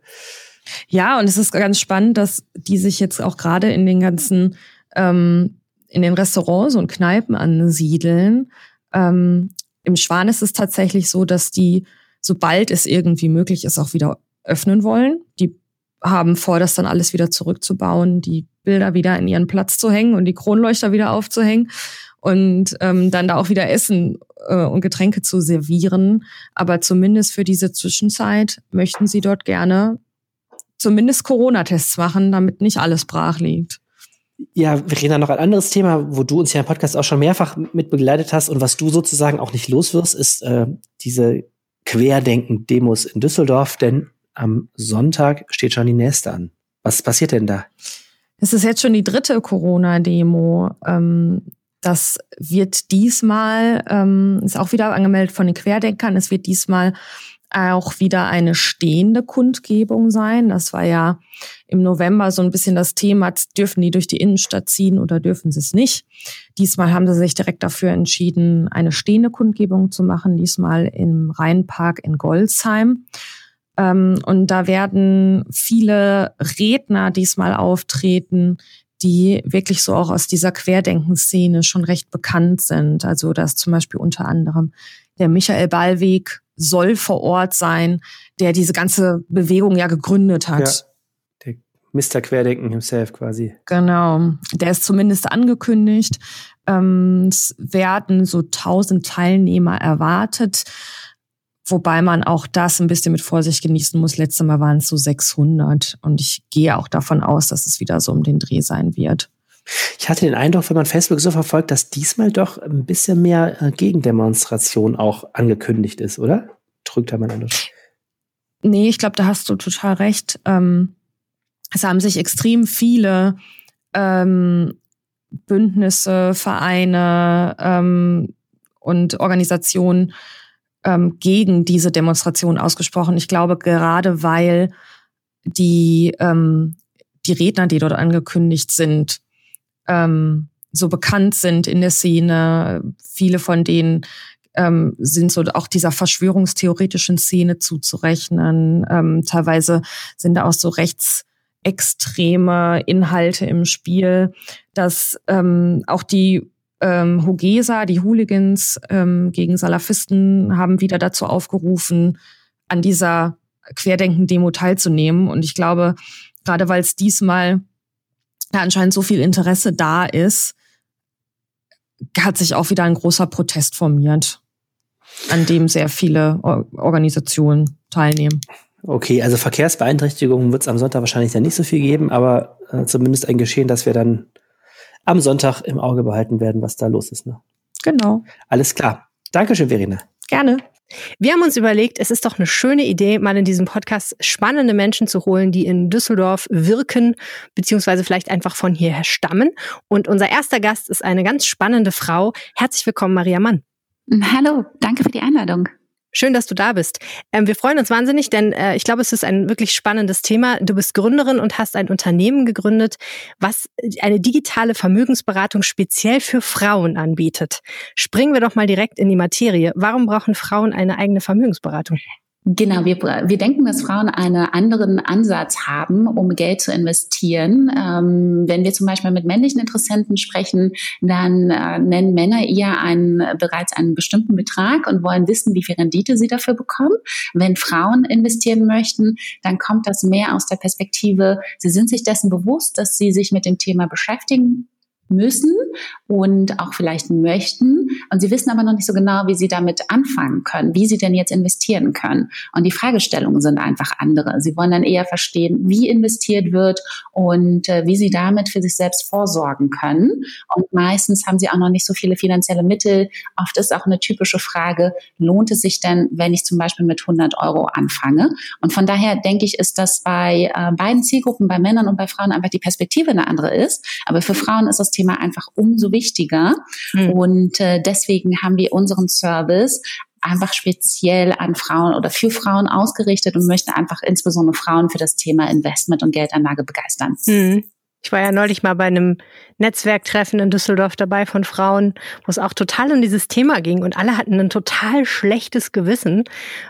Ja, und es ist ganz spannend, dass die sich jetzt auch gerade in den ganzen, ähm, in den Restaurants und Kneipen ansiedeln. Ähm, Im Schwan ist es tatsächlich so, dass die, sobald es irgendwie möglich ist, auch wieder öffnen wollen. Die haben vor, das dann alles wieder zurückzubauen, die Bilder wieder in ihren Platz zu hängen und die Kronleuchter wieder aufzuhängen und ähm, dann da auch wieder Essen äh, und Getränke zu servieren. Aber zumindest für diese Zwischenzeit möchten sie dort gerne zumindest Corona-Tests machen, damit nicht alles brach liegt. Ja, Verena, noch ein anderes Thema, wo du uns ja im Podcast auch schon mehrfach mit begleitet hast und was du sozusagen auch nicht los wirst, ist äh, diese Querdenken-Demos in Düsseldorf, denn am Sonntag steht schon die nächste an. Was passiert denn da? Es ist jetzt schon die dritte Corona-Demo. Ähm, das wird diesmal, ähm, ist auch wieder angemeldet von den Querdenkern, es wird diesmal auch wieder eine stehende Kundgebung sein. Das war ja im November so ein bisschen das Thema, dürfen die durch die Innenstadt ziehen oder dürfen sie es nicht. Diesmal haben sie sich direkt dafür entschieden, eine stehende Kundgebung zu machen, diesmal im Rheinpark in Goldsheim. Ähm, und da werden viele Redner diesmal auftreten, die wirklich so auch aus dieser Querdenkenszene schon recht bekannt sind. Also dass zum Beispiel unter anderem der Michael Ballweg soll vor Ort sein, der diese ganze Bewegung ja gegründet hat. Ja. Der Mr. Querdenken himself quasi. Genau. Der ist zumindest angekündigt. Ähm, es werden so 1000 Teilnehmer erwartet. Wobei man auch das ein bisschen mit Vorsicht genießen muss. Letztes Mal waren es so 600 und ich gehe auch davon aus, dass es wieder so um den Dreh sein wird. Ich hatte den Eindruck, wenn man Facebook so verfolgt, dass diesmal doch ein bisschen mehr äh, Gegendemonstration auch angekündigt ist, oder? Drückt da mal anders. Nee, ich glaube, da hast du total recht. Ähm, es haben sich extrem viele ähm, Bündnisse, Vereine ähm, und Organisationen ähm, gegen diese Demonstration ausgesprochen. Ich glaube, gerade weil die, ähm, die Redner, die dort angekündigt sind, ähm, so bekannt sind in der Szene. Viele von denen ähm, sind so auch dieser verschwörungstheoretischen Szene zuzurechnen. Ähm, teilweise sind da auch so rechtsextreme Inhalte im Spiel, dass ähm, auch die ähm, Hugesa, die Hooligans ähm, gegen Salafisten, haben wieder dazu aufgerufen, an dieser Querdenken-Demo teilzunehmen. Und ich glaube, gerade weil es diesmal da anscheinend so viel Interesse da ist, hat sich auch wieder ein großer Protest formiert, an dem sehr viele Organisationen teilnehmen. Okay, also Verkehrsbeeinträchtigungen wird es am Sonntag wahrscheinlich dann nicht so viel geben, aber äh, zumindest ein Geschehen, dass wir dann am Sonntag im Auge behalten werden, was da los ist. Ne? Genau. Alles klar. Dankeschön, Verena. Gerne. Wir haben uns überlegt, es ist doch eine schöne Idee, mal in diesem Podcast spannende Menschen zu holen, die in Düsseldorf wirken, beziehungsweise vielleicht einfach von hierher stammen. Und unser erster Gast ist eine ganz spannende Frau. Herzlich willkommen, Maria Mann. Hallo, danke für die Einladung. Schön, dass du da bist. Ähm, wir freuen uns wahnsinnig, denn äh, ich glaube, es ist ein wirklich spannendes Thema. Du bist Gründerin und hast ein Unternehmen gegründet, was eine digitale Vermögensberatung speziell für Frauen anbietet. Springen wir doch mal direkt in die Materie. Warum brauchen Frauen eine eigene Vermögensberatung? Genau, wir, wir denken, dass Frauen einen anderen Ansatz haben, um Geld zu investieren. Ähm, wenn wir zum Beispiel mit männlichen Interessenten sprechen, dann äh, nennen Männer eher einen, bereits einen bestimmten Betrag und wollen wissen, wie viel Rendite sie dafür bekommen. Wenn Frauen investieren möchten, dann kommt das mehr aus der Perspektive, sie sind sich dessen bewusst, dass sie sich mit dem Thema beschäftigen müssen und auch vielleicht möchten. Und sie wissen aber noch nicht so genau, wie sie damit anfangen können, wie sie denn jetzt investieren können. Und die Fragestellungen sind einfach andere. Sie wollen dann eher verstehen, wie investiert wird und äh, wie sie damit für sich selbst vorsorgen können. Und meistens haben sie auch noch nicht so viele finanzielle Mittel. Oft ist auch eine typische Frage, lohnt es sich denn, wenn ich zum Beispiel mit 100 Euro anfange? Und von daher denke ich, ist das bei äh, beiden Zielgruppen, bei Männern und bei Frauen einfach die Perspektive eine andere ist. Aber für Frauen ist das Thema einfach umso wichtiger. Mhm. Und äh, deswegen haben wir unseren Service einfach speziell an Frauen oder für Frauen ausgerichtet und möchten einfach insbesondere Frauen für das Thema Investment und Geldanlage begeistern. Mhm. Ich war ja neulich mal bei einem Netzwerktreffen in Düsseldorf dabei von Frauen, wo es auch total um dieses Thema ging und alle hatten ein total schlechtes Gewissen,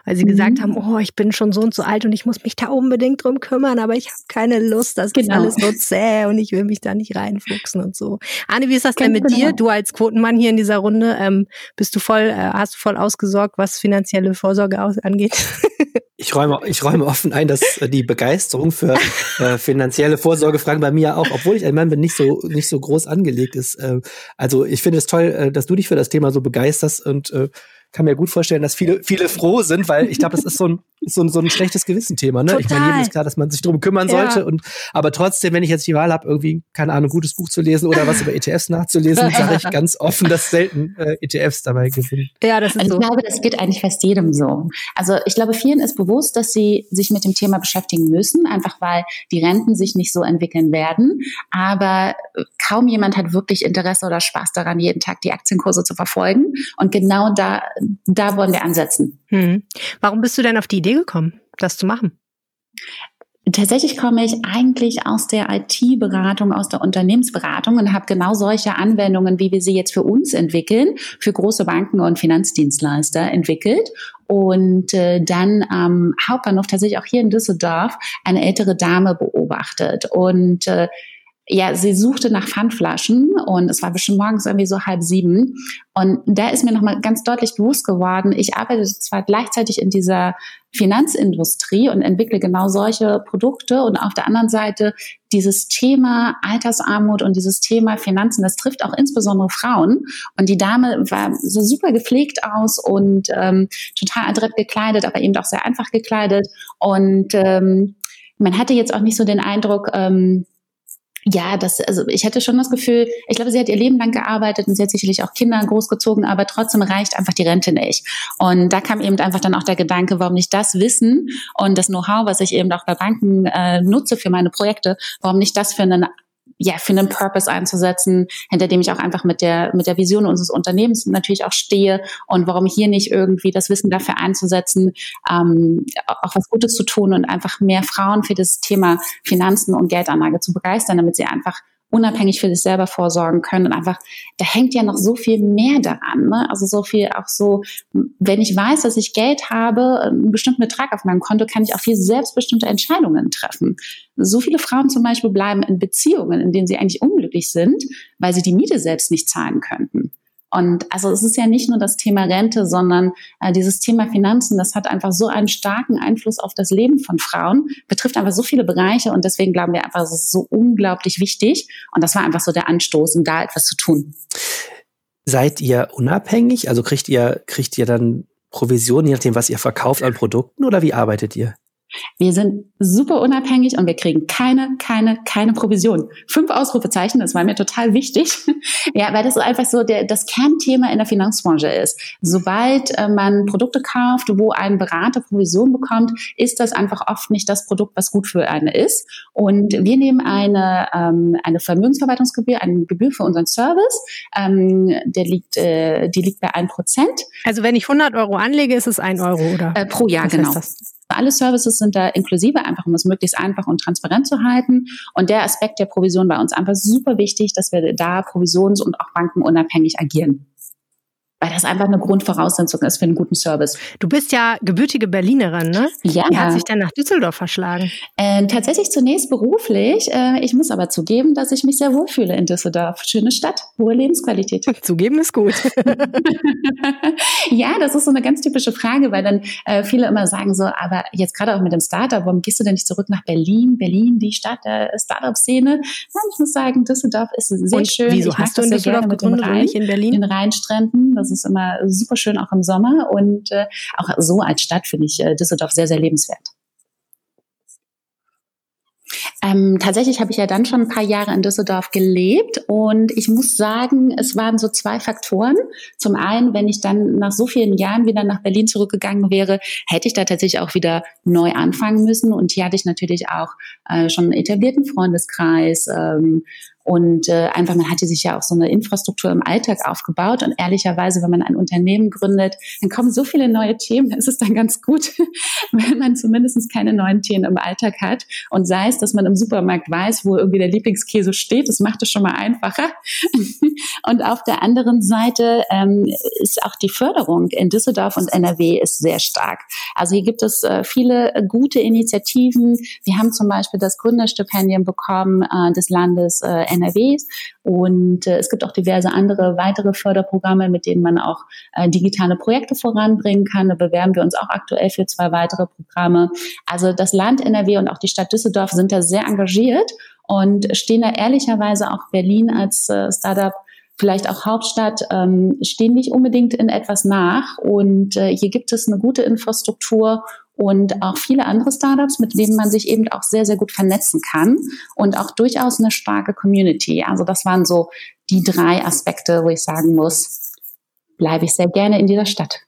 weil sie mhm. gesagt haben, oh, ich bin schon so und so alt und ich muss mich da unbedingt drum kümmern, aber ich habe keine Lust, das genau. ist alles so zäh und ich will mich da nicht reinfuchsen und so. Anne, wie ist das denn mit genau. dir? Du als Quotenmann hier in dieser Runde, ähm, bist du voll, äh, hast du voll ausgesorgt, was finanzielle Vorsorge angeht? [laughs] Ich räume, ich räume offen ein, dass äh, die Begeisterung für äh, finanzielle Vorsorgefragen bei mir auch, obwohl ich ein Mann bin, nicht so nicht so groß angelegt ist. Äh, also ich finde es toll, äh, dass du dich für das Thema so begeisterst und äh, kann mir gut vorstellen, dass viele, viele froh sind, weil ich glaube, das [laughs] ist so ein, so ein, so ein schlechtes Gewissen-Thema. Ne? Ich meine, jedem ist klar, dass man sich darum kümmern sollte. Ja. Und, aber trotzdem, wenn ich jetzt die Wahl habe, irgendwie, keine Ahnung, ein gutes Buch zu lesen oder was über ETFs nachzulesen, [laughs] sage ich ganz offen, dass selten äh, ETFs dabei gewinnen. Ja, das ist also so. Ich glaube, das geht eigentlich fast jedem so. Also ich glaube, vielen ist bewusst, dass sie sich mit dem Thema beschäftigen müssen, einfach weil die Renten sich nicht so entwickeln werden. Aber kaum jemand hat wirklich Interesse oder Spaß daran, jeden Tag die Aktienkurse zu verfolgen. Und genau da da wollen wir ansetzen. Hm. Warum bist du denn auf die Idee gekommen, das zu machen? Tatsächlich komme ich eigentlich aus der IT-Beratung, aus der Unternehmensberatung und habe genau solche Anwendungen, wie wir sie jetzt für uns entwickeln, für große Banken und Finanzdienstleister entwickelt. Und äh, dann am Hauptbahnhof tatsächlich auch hier in Düsseldorf eine ältere Dame beobachtet. Und äh, ja, sie suchte nach Pfandflaschen und es war bestimmt morgens irgendwie so halb sieben. Und da ist mir nochmal ganz deutlich bewusst geworden, ich arbeite zwar gleichzeitig in dieser Finanzindustrie und entwickle genau solche Produkte und auf der anderen Seite dieses Thema Altersarmut und dieses Thema Finanzen, das trifft auch insbesondere Frauen. Und die Dame war so super gepflegt aus und ähm, total adrett gekleidet, aber eben auch sehr einfach gekleidet. Und ähm, man hatte jetzt auch nicht so den Eindruck, ähm, ja, das, also ich hatte schon das Gefühl, ich glaube, sie hat ihr Leben lang gearbeitet und sie hat sicherlich auch Kinder großgezogen, aber trotzdem reicht einfach die Rente nicht. Und da kam eben einfach dann auch der Gedanke, warum nicht das Wissen und das Know-how, was ich eben auch bei Banken äh, nutze für meine Projekte, warum nicht das für einen ja, für einen Purpose einzusetzen, hinter dem ich auch einfach mit der, mit der Vision unseres Unternehmens natürlich auch stehe und warum hier nicht irgendwie das Wissen dafür einzusetzen, ähm, auch was Gutes zu tun und einfach mehr Frauen für das Thema Finanzen und Geldanlage zu begeistern, damit sie einfach unabhängig für sich selber vorsorgen können und einfach, da hängt ja noch so viel mehr daran. Ne? Also so viel auch so, wenn ich weiß, dass ich Geld habe, einen bestimmten Betrag auf meinem Konto, kann ich auch viel selbstbestimmte Entscheidungen treffen. So viele Frauen zum Beispiel bleiben in Beziehungen, in denen sie eigentlich unglücklich sind, weil sie die Miete selbst nicht zahlen könnten. Und also es ist ja nicht nur das Thema Rente, sondern äh, dieses Thema Finanzen, das hat einfach so einen starken Einfluss auf das Leben von Frauen, betrifft einfach so viele Bereiche und deswegen glauben wir einfach, es ist so unglaublich wichtig. Und das war einfach so der Anstoß, um da etwas zu tun. Seid ihr unabhängig? Also kriegt ihr, kriegt ihr dann Provision, je nachdem, was ihr verkauft an Produkten oder wie arbeitet ihr? Wir sind super unabhängig und wir kriegen keine, keine, keine Provision. Fünf Ausrufezeichen, das war mir total wichtig. [laughs] ja, weil das einfach so der, das Kernthema in der Finanzbranche ist. Sobald äh, man Produkte kauft, wo ein Berater Provision bekommt, ist das einfach oft nicht das Produkt, was gut für eine ist. Und wir nehmen eine, ähm, eine Vermögensverwaltungsgebühr, eine Gebühr für unseren Service. Ähm, der liegt, äh, die liegt bei ein Prozent. Also wenn ich 100 Euro anlege, ist es ein Euro, oder? Äh, pro Jahr, genau. Alle Services sind da inklusive, einfach um es möglichst einfach und transparent zu halten. Und der Aspekt der Provision war uns einfach super wichtig, dass wir da provisions- und auch bankenunabhängig agieren weil das einfach eine Grundvoraussetzung ist für einen guten Service. Du bist ja gebürtige Berlinerin, ne? Ja. Wie hat sich denn nach Düsseldorf verschlagen? Äh, tatsächlich zunächst beruflich. Äh, ich muss aber zugeben, dass ich mich sehr wohlfühle in Düsseldorf. Schöne Stadt, hohe Lebensqualität. [laughs] Zugeben ist gut. [laughs] ja, das ist so eine ganz typische Frage, weil dann äh, viele immer sagen so, aber jetzt gerade auch mit dem Startup, warum gehst du denn nicht zurück nach Berlin? Berlin, die Stadt der Startup-Szene. Ich muss sagen, Düsseldorf ist sehr und schön. Wieso hast du in Düsseldorf gegründet und nicht in Berlin? Den Rheinstränden. Das ist immer super schön auch im Sommer und äh, auch so als Stadt finde ich äh, Düsseldorf sehr, sehr lebenswert. Ähm, tatsächlich habe ich ja dann schon ein paar Jahre in Düsseldorf gelebt und ich muss sagen, es waren so zwei Faktoren. Zum einen, wenn ich dann nach so vielen Jahren wieder nach Berlin zurückgegangen wäre, hätte ich da tatsächlich auch wieder neu anfangen müssen und hier hatte ich natürlich auch äh, schon einen etablierten Freundeskreis, ähm, und äh, einfach, man hatte sich ja auch so eine Infrastruktur im Alltag aufgebaut. Und ehrlicherweise, wenn man ein Unternehmen gründet, dann kommen so viele neue Themen. Es ist dann ganz gut, [laughs] wenn man zumindest keine neuen Themen im Alltag hat. Und sei es, dass man im Supermarkt weiß, wo irgendwie der Lieblingskäse steht, das macht es schon mal einfacher. [laughs] und auf der anderen Seite ähm, ist auch die Förderung in Düsseldorf und NRW ist sehr stark. Also hier gibt es äh, viele gute Initiativen. Wir haben zum Beispiel das Gründerstipendium bekommen äh, des Landes äh, NRWs. Und äh, es gibt auch diverse andere weitere Förderprogramme, mit denen man auch äh, digitale Projekte voranbringen kann. Da bewerben wir uns auch aktuell für zwei weitere Programme. Also das Land NRW und auch die Stadt Düsseldorf sind da sehr engagiert und stehen da ehrlicherweise auch Berlin als äh, Startup vielleicht auch Hauptstadt, ähm, stehen nicht unbedingt in etwas nach. Und äh, hier gibt es eine gute Infrastruktur und auch viele andere Startups, mit denen man sich eben auch sehr, sehr gut vernetzen kann und auch durchaus eine starke Community. Also das waren so die drei Aspekte, wo ich sagen muss, bleibe ich sehr gerne in dieser Stadt.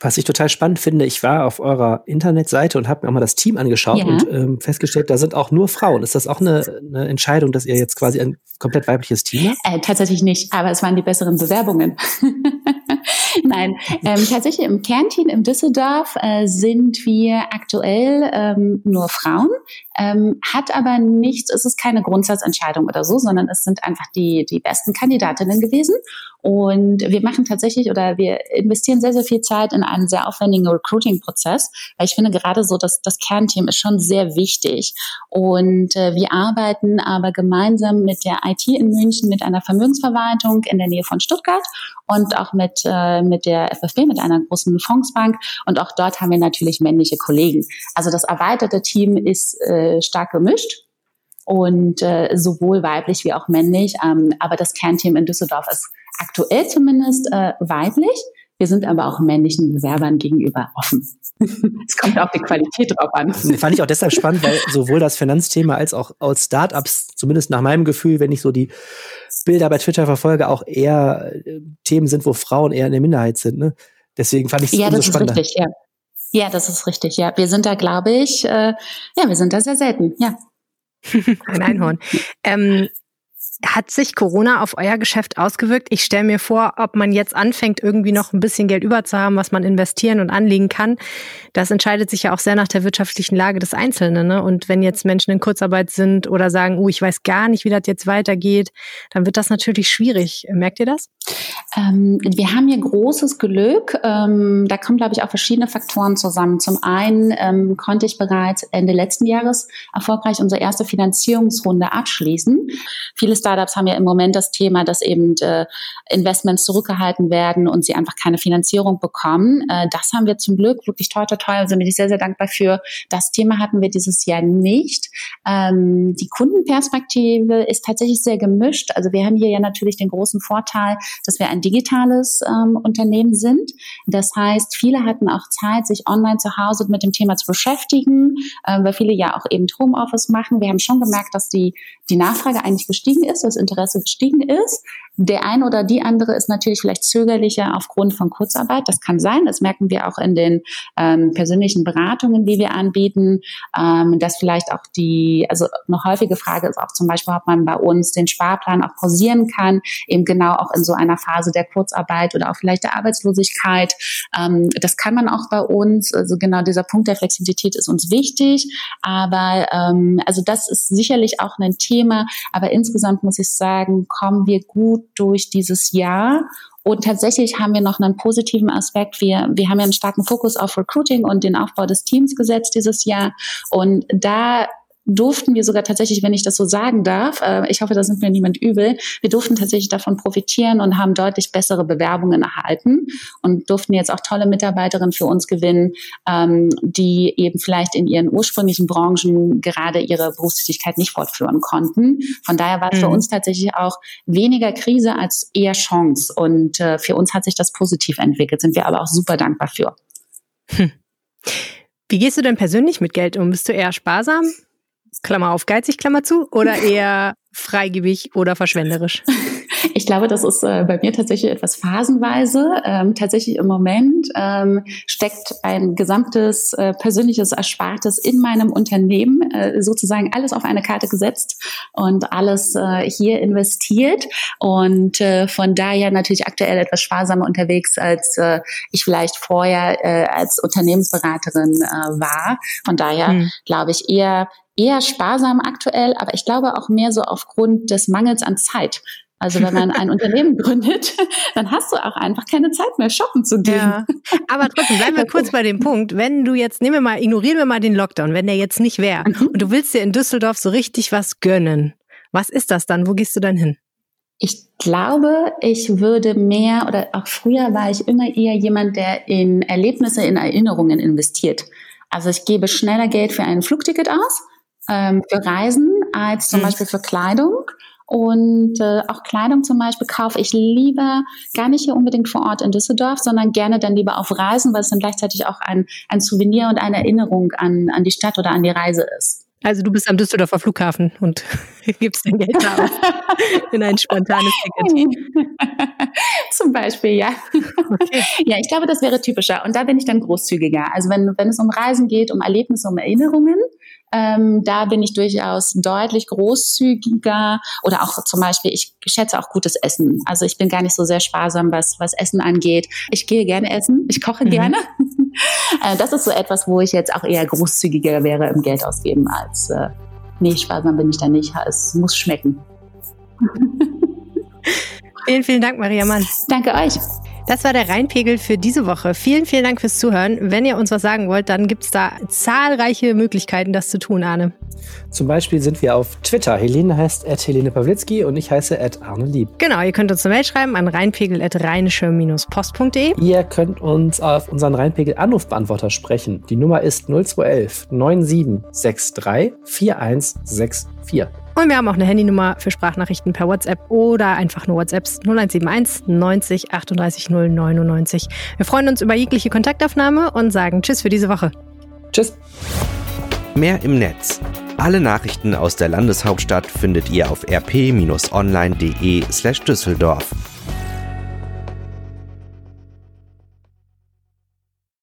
Was ich total spannend finde, ich war auf eurer Internetseite und habe mir auch mal das Team angeschaut ja. und ähm, festgestellt, da sind auch nur Frauen. Ist das auch eine, eine Entscheidung, dass ihr jetzt quasi ein komplett weibliches Team habt? Äh, tatsächlich nicht, aber es waren die besseren Bewerbungen. [laughs] [laughs] Nein, ähm, tatsächlich im Kernteam im Düsseldorf äh, sind wir aktuell ähm, nur Frauen, ähm, hat aber nichts, es ist keine Grundsatzentscheidung oder so, sondern es sind einfach die, die besten Kandidatinnen gewesen. Und wir machen tatsächlich oder wir investieren sehr, sehr viel Zeit in einen sehr aufwendigen Recruiting-Prozess, weil ich finde gerade so, dass das Kernteam ist schon sehr wichtig. Und äh, wir arbeiten aber gemeinsam mit der IT in München, mit einer Vermögensverwaltung in der Nähe von Stuttgart und auch mit, äh, mit der FFB, mit einer großen Fondsbank. Und auch dort haben wir natürlich männliche Kollegen. Also das erweiterte Team ist äh, stark gemischt und äh, sowohl weiblich wie auch männlich. Ähm, aber das Kernteam in Düsseldorf ist aktuell zumindest äh, weiblich. Wir sind aber auch männlichen Bewerbern gegenüber offen. [laughs] Es kommt auf die Qualität drauf an. Das fand ich auch deshalb spannend, weil sowohl das Finanzthema als auch aus Startups, zumindest nach meinem Gefühl, wenn ich so die Bilder bei Twitter verfolge, auch eher äh, Themen sind, wo Frauen eher in der Minderheit sind. Ne? Deswegen fand ich es ja, umso spannender. Ja, das ist richtig, ja. Ja, das ist richtig, ja. Wir sind da, glaube ich, äh, ja, wir sind da sehr selten, ja. Ein Einhorn. ähm, hat sich Corona auf euer Geschäft ausgewirkt? Ich stelle mir vor, ob man jetzt anfängt, irgendwie noch ein bisschen Geld überzuhaben, was man investieren und anlegen kann. Das entscheidet sich ja auch sehr nach der wirtschaftlichen Lage des Einzelnen. Ne? Und wenn jetzt Menschen in Kurzarbeit sind oder sagen, oh, ich weiß gar nicht, wie das jetzt weitergeht, dann wird das natürlich schwierig. Merkt ihr das? Ähm, wir haben hier großes Glück. Ähm, da kommen, glaube ich, auch verschiedene Faktoren zusammen. Zum einen ähm, konnte ich bereits Ende letzten Jahres erfolgreich unsere erste Finanzierungsrunde abschließen. Viele Startups haben ja im Moment das Thema, dass eben äh, Investments zurückgehalten werden und sie einfach keine Finanzierung bekommen. Äh, das haben wir zum Glück wirklich toll, toll, toll. Also bin ich sehr, sehr dankbar für. Das Thema hatten wir dieses Jahr nicht. Ähm, die Kundenperspektive ist tatsächlich sehr gemischt. Also wir haben hier ja natürlich den großen Vorteil, dass wir ein digitales ähm, Unternehmen sind. Das heißt, viele hatten auch Zeit, sich online zu Hause mit dem Thema zu beschäftigen, äh, weil viele ja auch eben Homeoffice machen. Wir haben schon gemerkt, dass die, die Nachfrage eigentlich gestiegen ist, das Interesse gestiegen ist. Der eine oder die andere ist natürlich vielleicht zögerlicher aufgrund von Kurzarbeit. Das kann sein. Das merken wir auch in den ähm, persönlichen Beratungen, die wir anbieten, ähm, dass vielleicht auch die, also eine häufige Frage ist auch zum Beispiel, ob man bei uns den Sparplan auch pausieren kann, eben genau auch in so einer Phase der Kurzarbeit oder auch vielleicht der Arbeitslosigkeit. Ähm, das kann man auch bei uns. Also genau dieser Punkt der Flexibilität ist uns wichtig. Aber ähm, also das ist sicherlich auch ein Thema. Aber insgesamt muss ich sagen, kommen wir gut durch dieses Jahr und tatsächlich haben wir noch einen positiven Aspekt. Wir, wir haben ja einen starken Fokus auf Recruiting und den Aufbau des Teams gesetzt dieses Jahr. Und da durften wir sogar tatsächlich, wenn ich das so sagen darf, äh, ich hoffe, das nimmt mir niemand übel, wir durften tatsächlich davon profitieren und haben deutlich bessere Bewerbungen erhalten und durften jetzt auch tolle Mitarbeiterinnen für uns gewinnen, ähm, die eben vielleicht in ihren ursprünglichen Branchen gerade ihre Berufstätigkeit nicht fortführen konnten. Von daher war es mhm. für uns tatsächlich auch weniger Krise als eher Chance und äh, für uns hat sich das positiv entwickelt, sind wir aber auch super dankbar für. Hm. Wie gehst du denn persönlich mit Geld um? Bist du eher sparsam? Klammer auf geizig, Klammer zu, oder [laughs] eher freigebig oder verschwenderisch? Ich glaube, das ist äh, bei mir tatsächlich etwas phasenweise. Ähm, tatsächlich im Moment ähm, steckt ein gesamtes äh, persönliches Erspartes in meinem Unternehmen, äh, sozusagen alles auf eine Karte gesetzt und alles äh, hier investiert. Und äh, von daher natürlich aktuell etwas sparsamer unterwegs, als äh, ich vielleicht vorher äh, als Unternehmensberaterin äh, war. Von daher hm. glaube ich eher eher sparsam aktuell, aber ich glaube auch mehr so aufgrund des Mangels an Zeit. Also wenn man ein [laughs] Unternehmen gründet, [laughs] dann hast du auch einfach keine Zeit mehr, shoppen zu gehen. Ja. Aber trotzdem, bleiben wir [laughs] kurz bei dem Punkt. Wenn du jetzt, nehmen wir mal, ignorieren wir mal den Lockdown, wenn der jetzt nicht wäre mhm. und du willst dir in Düsseldorf so richtig was gönnen, was ist das dann? Wo gehst du dann hin? Ich glaube, ich würde mehr oder auch früher war ich immer eher jemand, der in Erlebnisse, in Erinnerungen investiert. Also ich gebe schneller Geld für ein Flugticket aus ähm, für Reisen als zum mhm. Beispiel für Kleidung. Und äh, auch Kleidung zum Beispiel kaufe ich lieber gar nicht hier unbedingt vor Ort in Düsseldorf, sondern gerne dann lieber auf Reisen, weil es dann gleichzeitig auch ein, ein Souvenir und eine Erinnerung an, an die Stadt oder an die Reise ist. Also du bist am Düsseldorfer Flughafen und [laughs] gibst dein Geld aus [laughs] in ein spontanes Ticket. [laughs] Zum Beispiel, ja. Okay. Ja, ich glaube, das wäre typischer. Und da bin ich dann großzügiger. Also wenn, wenn es um Reisen geht, um Erlebnisse, um Erinnerungen, ähm, da bin ich durchaus deutlich großzügiger oder auch zum Beispiel, ich schätze auch gutes Essen. Also ich bin gar nicht so sehr sparsam, was, was Essen angeht. Ich gehe gerne essen, ich koche mhm. gerne. [laughs] äh, das ist so etwas, wo ich jetzt auch eher großzügiger wäre im Geld ausgeben als, äh, nee, sparsam bin ich da nicht. Es muss schmecken. [laughs] vielen, vielen Dank, Maria Mann. Danke euch. Das war der Rheinpegel für diese Woche. Vielen, vielen Dank fürs Zuhören. Wenn ihr uns was sagen wollt, dann gibt es da zahlreiche Möglichkeiten, das zu tun, Arne. Zum Beispiel sind wir auf Twitter. Helene heißt at Helene Pawlitzki und ich heiße at Arne Lieb. Genau, ihr könnt uns eine Mail schreiben an rheinpegel.rheinische-post.de. Ihr könnt uns auf unseren Rheinpegel Anrufbeantworter sprechen. Die Nummer ist 0211 9763 4164. Und wir haben auch eine Handynummer für Sprachnachrichten per WhatsApp oder einfach nur WhatsApps 0171 90 38 099. Wir freuen uns über jegliche Kontaktaufnahme und sagen Tschüss für diese Woche. Tschüss. Mehr im Netz. Alle Nachrichten aus der Landeshauptstadt findet ihr auf rp-online.de slash Düsseldorf.